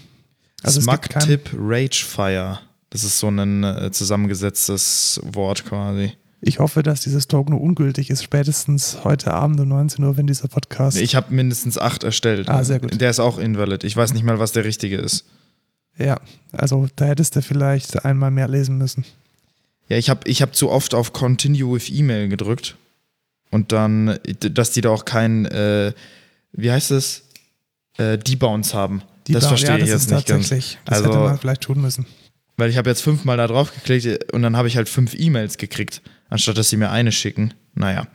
Also Smug-Tip Ragefire. Das ist so ein äh, zusammengesetztes Wort quasi. Ich hoffe, dass dieses Token ungültig ist, spätestens heute Abend um 19 Uhr, wenn dieser Podcast. Ich habe mindestens acht erstellt. Ah, sehr gut. Der ist auch invalid. Ich weiß nicht mal, was der richtige ist. Ja, also da hättest du vielleicht einmal mehr lesen müssen. Ja, ich habe ich hab zu oft auf Continue with E-Mail gedrückt. Und dann, dass die da auch kein, äh, wie heißt es? Äh, Debounce haben. Die das verstehe ja, das ich jetzt nicht ganz. Das also, hätte man vielleicht tun müssen. Weil ich habe jetzt fünfmal da drauf geklickt und dann habe ich halt fünf E-Mails gekriegt, anstatt dass sie mir eine schicken. Naja.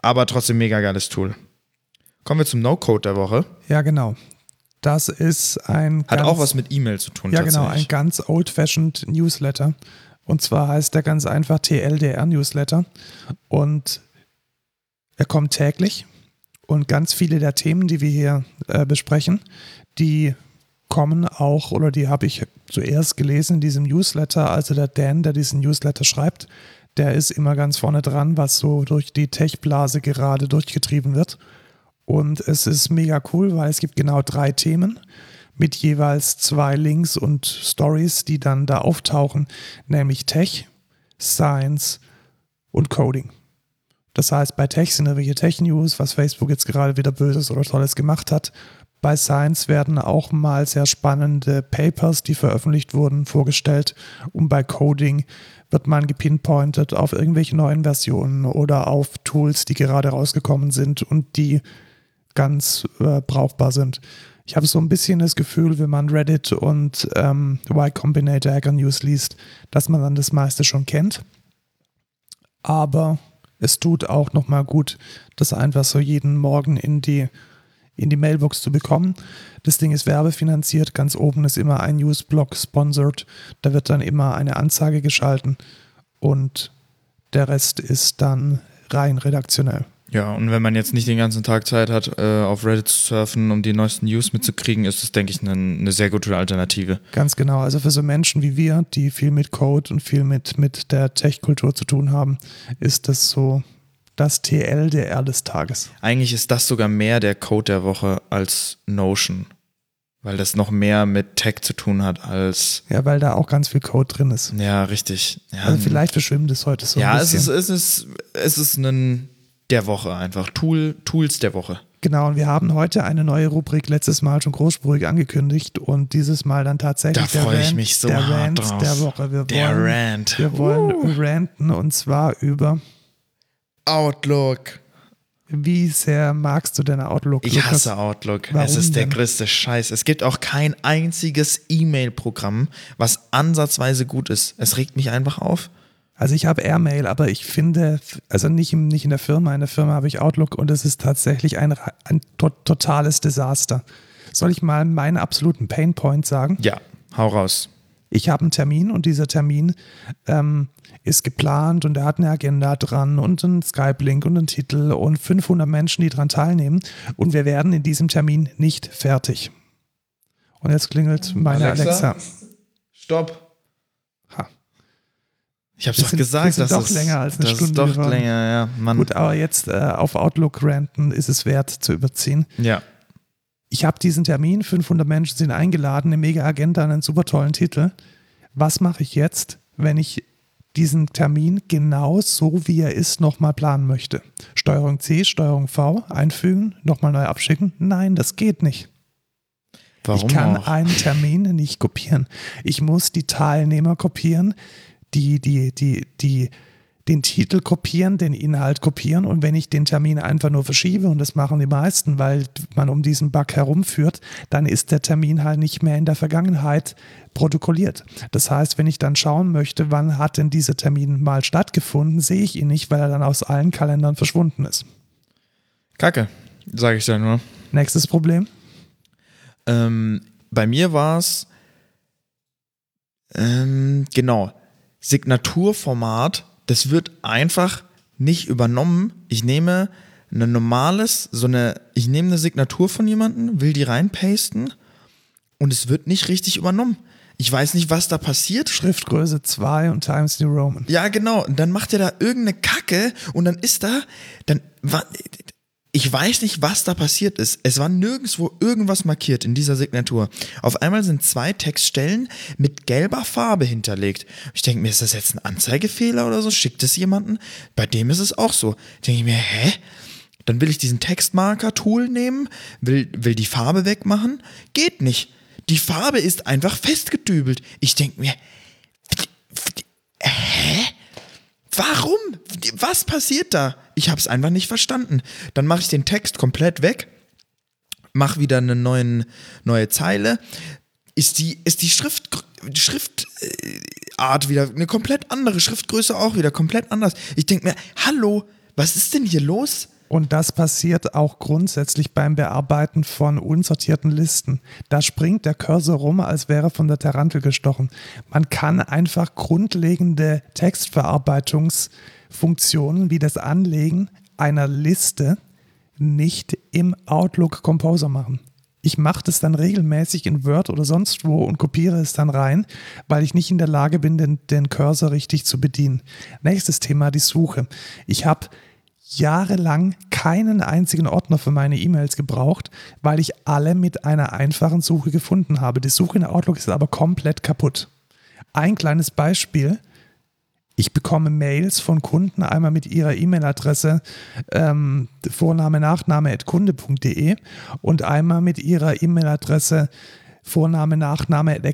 Aber trotzdem mega geiles Tool. Kommen wir zum No-Code der Woche. Ja, genau. Das ist ein. Hat ganz, auch was mit E-Mail zu tun. Ja, genau. Ein ganz old-fashioned Newsletter. Und zwar heißt der ganz einfach TLDR Newsletter. Und er kommt täglich. Und ganz viele der Themen, die wir hier äh, besprechen, die kommen auch, oder die habe ich zuerst gelesen in diesem Newsletter. Also der Dan, der diesen Newsletter schreibt, der ist immer ganz vorne dran, was so durch die Tech-Blase gerade durchgetrieben wird. Und es ist mega cool, weil es gibt genau drei Themen mit jeweils zwei Links und Stories, die dann da auftauchen, nämlich Tech, Science und Coding. Das heißt, bei Tech sind irgendwelche Tech-News, was Facebook jetzt gerade wieder Böses oder Tolles gemacht hat. Bei Science werden auch mal sehr spannende Papers, die veröffentlicht wurden, vorgestellt. Und bei Coding wird man gepinpointet auf irgendwelche neuen Versionen oder auf Tools, die gerade rausgekommen sind und die ganz äh, brauchbar sind. Ich habe so ein bisschen das Gefühl, wenn man Reddit und ähm, Y Combinator Hacker News liest, dass man dann das meiste schon kennt. Aber es tut auch nochmal gut, das einfach so jeden Morgen in die, in die Mailbox zu bekommen. Das Ding ist werbefinanziert, ganz oben ist immer ein Newsblock sponsored, da wird dann immer eine Anzeige geschalten und der Rest ist dann rein redaktionell. Ja, und wenn man jetzt nicht den ganzen Tag Zeit hat, äh, auf Reddit zu surfen, um die neuesten News mitzukriegen, ist das, denke ich, eine, eine sehr gute Alternative. Ganz genau. Also für so Menschen wie wir, die viel mit Code und viel mit, mit der Tech-Kultur zu tun haben, ist das so das TL der R des Tages. Eigentlich ist das sogar mehr der Code der Woche als Notion. Weil das noch mehr mit Tech zu tun hat als. Ja, weil da auch ganz viel Code drin ist. Ja, richtig. Ja, also vielleicht verschwimmt es heute so. Ja, ein es ist, es ist, es ist ein der Woche einfach. Tool, Tools der Woche. Genau, und wir haben heute eine neue Rubrik letztes Mal schon großspurig angekündigt und dieses Mal dann tatsächlich da freue ich mich so der hart Rant drauf. der Woche. Wir der wollen, Rant. Wir wollen uh. ranten und zwar über Outlook. Wie sehr magst du deine Outlook? Ich Lukas? hasse Outlook. Warum es ist der denn? größte Scheiß. Es gibt auch kein einziges E-Mail-Programm, was ansatzweise gut ist. Es regt mich einfach auf. Also ich habe Airmail, aber ich finde, also nicht, im, nicht in der Firma, in der Firma habe ich Outlook und es ist tatsächlich ein, ein to totales Desaster. Soll ich mal meinen absoluten Painpoint sagen? Ja, hau raus. Ich habe einen Termin und dieser Termin ähm, ist geplant und er hat eine Agenda dran und einen Skype-Link und einen Titel und 500 Menschen, die daran teilnehmen und wir werden in diesem Termin nicht fertig. Und jetzt klingelt meine Alexa. Stopp. Ha. Ich Wir doch gesagt, sind das doch ist, länger als eine das Stunde ist doch geworden. länger, ja. Mann. Gut, aber jetzt äh, auf Outlook ranten ist es wert zu überziehen. Ja. ich habe diesen Termin, 500 Menschen sind eingeladen, eine mega Agenda, einen super tollen Titel. Was mache ich jetzt, wenn ich diesen Termin genau so, wie er ist, nochmal planen möchte? Steuerung C, Steuerung V, einfügen, nochmal neu abschicken? Nein, das geht nicht. Warum ich kann auch? einen Termin nicht kopieren. Ich muss die Teilnehmer kopieren, die, die, die, die, den Titel kopieren, den Inhalt kopieren und wenn ich den Termin einfach nur verschiebe, und das machen die meisten, weil man um diesen Bug herumführt, dann ist der Termin halt nicht mehr in der Vergangenheit protokolliert. Das heißt, wenn ich dann schauen möchte, wann hat denn dieser Termin mal stattgefunden, sehe ich ihn nicht, weil er dann aus allen Kalendern verschwunden ist. Kacke, sage ich da nur. Nächstes Problem. Ähm, bei mir war es, ähm, genau, Signaturformat, das wird einfach nicht übernommen. Ich nehme ein normales, so eine, ich nehme eine Signatur von jemandem, will die reinpasten und es wird nicht richtig übernommen. Ich weiß nicht, was da passiert. Schriftgröße 2 und Times New Roman. Ja, genau. Und dann macht er da irgendeine Kacke und dann ist da, dann war, ich weiß nicht, was da passiert ist. Es war nirgendwo irgendwas markiert in dieser Signatur. Auf einmal sind zwei Textstellen mit gelber Farbe hinterlegt. Ich denke mir, ist das jetzt ein Anzeigefehler oder so? Schickt es jemanden? Bei dem ist es auch so. Denke ich mir, hä? Dann will ich diesen Textmarker-Tool nehmen, will, will die Farbe wegmachen. Geht nicht. Die Farbe ist einfach festgedübelt. Ich denke mir, hä? Warum? Was passiert da? Ich habe es einfach nicht verstanden. Dann mache ich den Text komplett weg, mache wieder eine neuen, neue Zeile. Ist die, ist die Schrift, Schriftart wieder eine komplett andere, Schriftgröße auch wieder komplett anders. Ich denke mir, hallo, was ist denn hier los? Und das passiert auch grundsätzlich beim Bearbeiten von unsortierten Listen. Da springt der Cursor rum, als wäre von der Tarantel gestochen. Man kann einfach grundlegende Textverarbeitungsfunktionen wie das Anlegen einer Liste nicht im Outlook Composer machen. Ich mache das dann regelmäßig in Word oder sonst wo und kopiere es dann rein, weil ich nicht in der Lage bin, den, den Cursor richtig zu bedienen. Nächstes Thema, die Suche. Ich habe jahrelang keinen einzigen Ordner für meine E-Mails gebraucht, weil ich alle mit einer einfachen Suche gefunden habe. Die Suche in Outlook ist aber komplett kaputt. Ein kleines Beispiel. Ich bekomme Mails von Kunden einmal mit ihrer E-Mail-Adresse ähm, Vorname, Nachname at kunde.de und einmal mit ihrer E-Mail-Adresse Vorname, Nachname at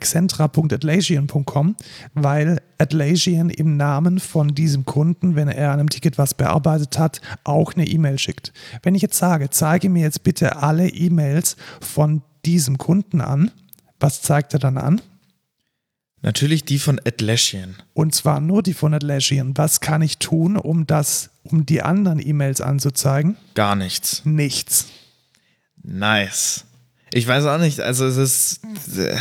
weil Atlagian im Namen von diesem Kunden, wenn er an einem Ticket was bearbeitet hat, auch eine E-Mail schickt. Wenn ich jetzt sage, zeige mir jetzt bitte alle E-Mails von diesem Kunden an, was zeigt er dann an? Natürlich die von Atlassian. Und zwar nur die von Atlassian. Was kann ich tun, um das, um die anderen E-Mails anzuzeigen? Gar nichts. Nichts. Nice. Ich weiß auch nicht, also es ist. Äh,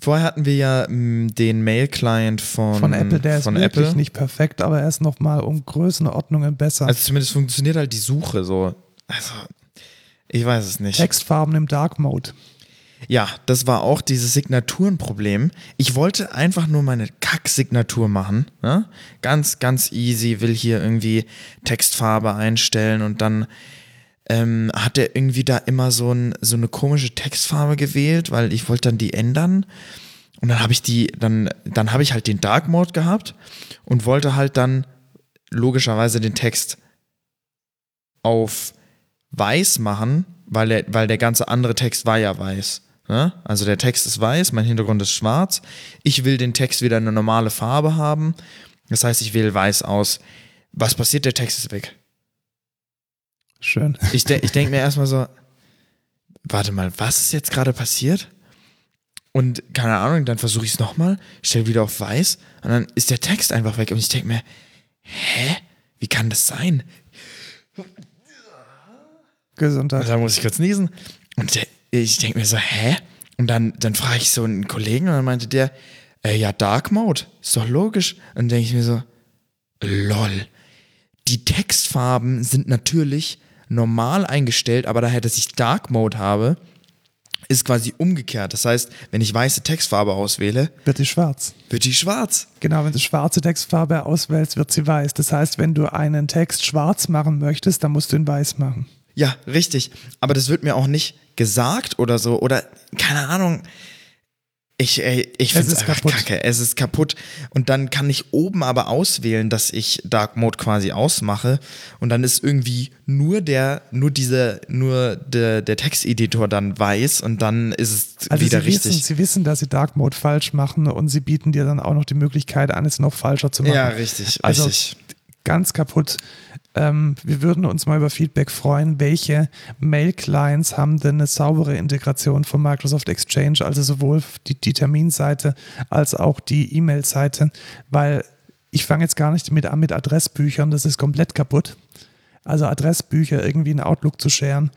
vorher hatten wir ja mh, den Mail-Client von, Von Apple, der ist von wirklich Apple. nicht perfekt, aber er ist nochmal um Größenordnungen besser. Also zumindest funktioniert halt die Suche so. Also, ich weiß es nicht. Textfarben im Dark Mode. Ja, das war auch dieses Signaturenproblem. Ich wollte einfach nur meine Kack-Signatur machen. Ne? Ganz, ganz easy, will hier irgendwie Textfarbe einstellen und dann ähm, hat er irgendwie da immer so, ein, so eine komische Textfarbe gewählt, weil ich wollte dann die ändern. Und dann habe ich die, dann, dann habe ich halt den Dark Mode gehabt und wollte halt dann logischerweise den Text auf weiß machen, weil der, weil der ganze andere Text war ja weiß. Ne? Also der Text ist weiß, mein Hintergrund ist schwarz. Ich will den Text wieder eine normale Farbe haben. Das heißt, ich wähle weiß aus. Was passiert? Der Text ist weg. Schön. Ich, de ich denke mir erstmal so, warte mal, was ist jetzt gerade passiert? Und keine Ahnung, dann versuche ich es nochmal, stelle wieder auf weiß und dann ist der Text einfach weg. Und ich denke mir, hä? Wie kann das sein? Gesundheit. Da muss ich kurz niesen. Und der, ich denke mir so, hä? Und dann, dann frage ich so einen Kollegen und dann meinte der, äh, ja, Dark Mode, ist doch logisch. Und dann denke ich mir so, lol. Die Textfarben sind natürlich normal eingestellt, aber daher, dass ich Dark Mode habe, ist quasi umgekehrt. Das heißt, wenn ich weiße Textfarbe auswähle, Wird die schwarz. wird die schwarz. Genau, wenn du schwarze Textfarbe auswählst, wird sie weiß. Das heißt, wenn du einen Text schwarz machen möchtest, dann musst du ihn weiß machen. Ja, richtig. Aber das wird mir auch nicht gesagt oder so. Oder keine Ahnung. Ich, ey, ich Es finde es ist einfach kaputt. kacke. Es ist kaputt. Und dann kann ich oben aber auswählen, dass ich Dark Mode quasi ausmache. Und dann ist irgendwie nur der, nur diese, nur der, der Texteditor dann weiß und dann ist es Also wieder sie richtig. wissen, sie wissen, dass sie Dark Mode falsch machen und sie bieten dir dann auch noch die Möglichkeit an, es noch falscher zu machen. ja, richtig, Also richtig. ganz kaputt. Ähm, wir würden uns mal über Feedback freuen. Welche Mail-Clients haben denn eine saubere Integration von Microsoft Exchange, also sowohl die, die Terminseite als auch die E-Mail-Seite? Weil ich fange jetzt gar nicht mit an mit Adressbüchern, das ist komplett kaputt. Also Adressbücher irgendwie in Outlook zu scheren,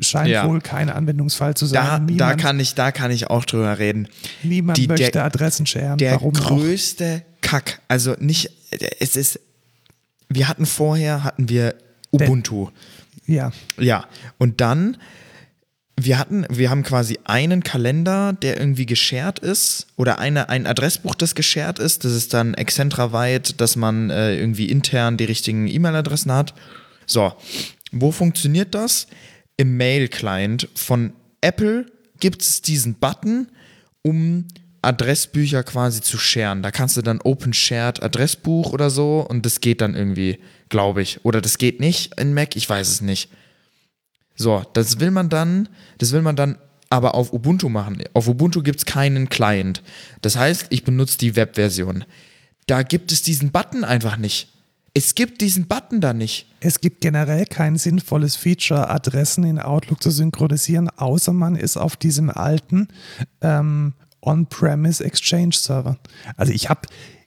scheint Ja. wohl kein Anwendungsfall zu sein. Da, da, kann ich, da kann ich auch drüber reden. niemand die- der- möchte Adressen scheren. Der Warum auch? größte Kack. Also nicht, es ist, wir hatten vorher, hatten wir Ubuntu. Ja, Ja, und dann, wir hatten, wir haben quasi einen Kalender, der irgendwie geshared ist, oder eine, ein Adressbuch, das geshared ist. Das ist dann exzentra-weit, dass man äh, irgendwie intern die richtigen E-Mail-Adressen hat. So, wo funktioniert das? Im Mail-Client von Apple gibt es diesen Button, um Adressbücher quasi zu sharen. Da kannst du dann Open Shared Adressbuch oder so und das geht dann irgendwie, glaube ich. Oder das geht nicht in Mac, ich weiß es nicht. So, das will man dann, das will man dann aber auf Ubuntu machen. Auf Ubuntu gibt es keinen Client. Das heißt, ich benutze die Webversion. Da gibt es diesen Button einfach nicht. Es gibt diesen Button da nicht. Es gibt generell kein sinnvolles Feature, Adressen in Outlook zu synchronisieren, außer man ist auf diesem alten ähm, On-Premise Exchange Server. Also ich habe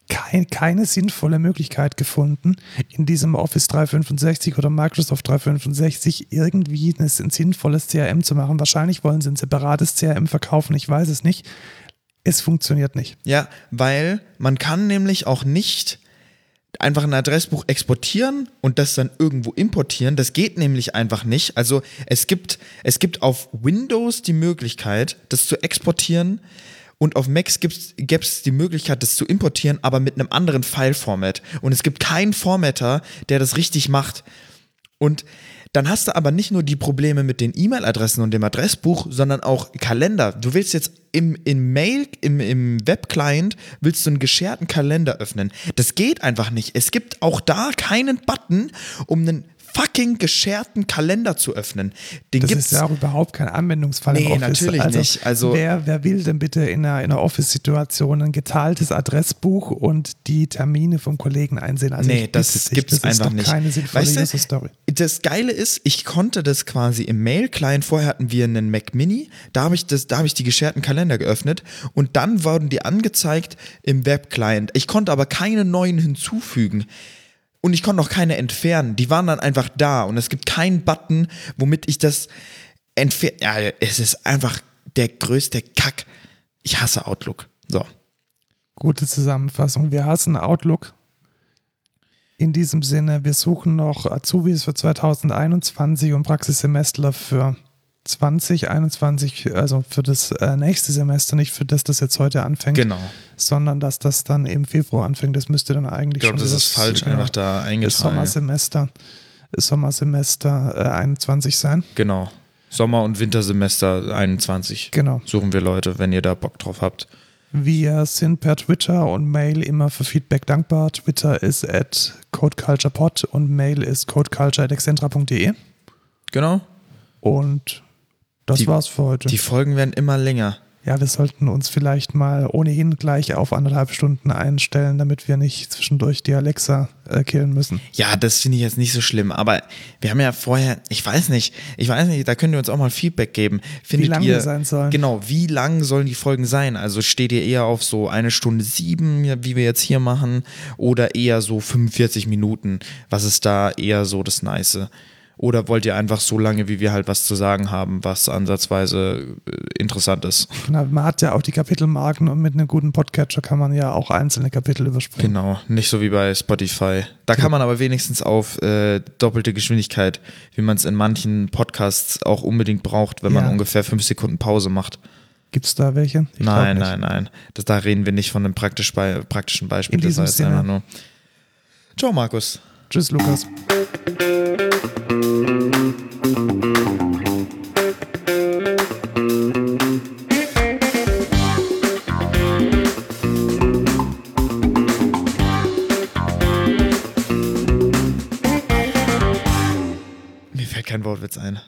kein, keine sinnvolle Möglichkeit gefunden, in diesem Office 365 oder Microsoft 365 irgendwie ein sinnvolles CRM zu machen. Wahrscheinlich wollen sie ein separates CRM verkaufen, ich weiß es nicht. Es funktioniert nicht. Ja, weil man kann nämlich auch nicht einfach ein Adressbuch exportieren und das dann irgendwo importieren. Das geht nämlich einfach nicht. Also es gibt, es gibt auf Windows die Möglichkeit, das zu exportieren und auf Macs gäbe es die Möglichkeit, das zu importieren, aber mit einem anderen File-Format. Und es gibt keinen Formatter, der das richtig macht. Und dann hast du aber nicht nur die Probleme mit den E-Mail-Adressen und dem Adressbuch, sondern auch Kalender. Du willst jetzt im, im Mail, im, im Webclient, willst du einen gescherten Kalender öffnen. Das geht einfach nicht. Es gibt auch da keinen Button, um einen fucking gescherten Kalender zu öffnen. Den das gibt's ist ja auch überhaupt kein Anwendungsfall Nee, im Office. natürlich also, nicht. Also- wer, wer will denn bitte in einer, in einer Office-Situation ein geteiltes Adressbuch und die Termine vom Kollegen einsehen? Also nee, das das ist einfach nicht. keine sinnvolle Weißt du, User-Story. Das Geile ist, ich konnte das quasi im Mail-Client, vorher hatten wir einen Mac Mini, da habe ich, das- da habe ich die gescherten Kalender geöffnet und dann wurden die angezeigt im Web-Client. Ich konnte aber keine neuen hinzufügen. Und ich konnte auch keine entfernen. Die waren dann einfach da und es gibt keinen Button, womit ich das entferne. Ja, es ist einfach der größte Kack. Ich hasse Outlook. So. Gute Zusammenfassung. Wir hassen Outlook. In diesem Sinne, wir suchen noch Azubis für 2021 und Praxissemestler für 2021, also für das äh, nächste Semester, nicht für das, das jetzt heute anfängt, Genau. sondern dass das dann im Februar anfängt. Das müsste dann eigentlich Ich glaube, schon das ist falsch einfach da das eingetragen. Sommersemester, Sommersemester äh, 21 sein. Genau. Sommer- und Wintersemester 21. Genau. Suchen wir Leute, wenn ihr da Bock drauf habt. Wir sind per Twitter und Mail immer für Feedback dankbar. Twitter ist at codeculturepod und Mail ist codeculture.excentra.de. Genau. Und das Die- war's für heute. Die Folgen werden immer länger. ja, wir sollten uns vielleicht mal ohnehin gleich auf anderthalb Stunden einstellen, damit wir nicht zwischendurch die Alexa äh, killen müssen. Ja, das finde ich jetzt nicht so schlimm, aber wir haben ja vorher, ich weiß nicht, ich weiß nicht, da könnt ihr uns auch mal Feedback geben. Findet Wie lang ihr, die sein sollen. Genau, wie lang sollen die Folgen sein? Also steht ihr eher auf so eine Stunde sieben, wie wir jetzt hier machen, oder eher so 45 Minuten? Was ist da eher so das Nice? Oder wollt ihr einfach so lange, wie wir halt was zu sagen haben, was ansatzweise äh, interessant ist? Genau, man hat ja auch die Kapitelmarken und mit einem guten Podcatcher kann man ja auch einzelne Kapitel überspringen. Genau, nicht so wie bei Spotify. Da kann man aber wenigstens auf äh, doppelte Geschwindigkeit, wie man es in manchen Podcasts auch unbedingt braucht, wenn man Ja. ungefähr fünf Sekunden Pause macht. Gibt es da welche? Ich nein, nein, nein. Das, da reden wir nicht von einem praktisch bei, praktischen Beispiel. In das diesem war jetzt Sinne. einfach nur. Ciao, Markus. Tschüss, Lukas. Mir fällt kein Wortwitz ein.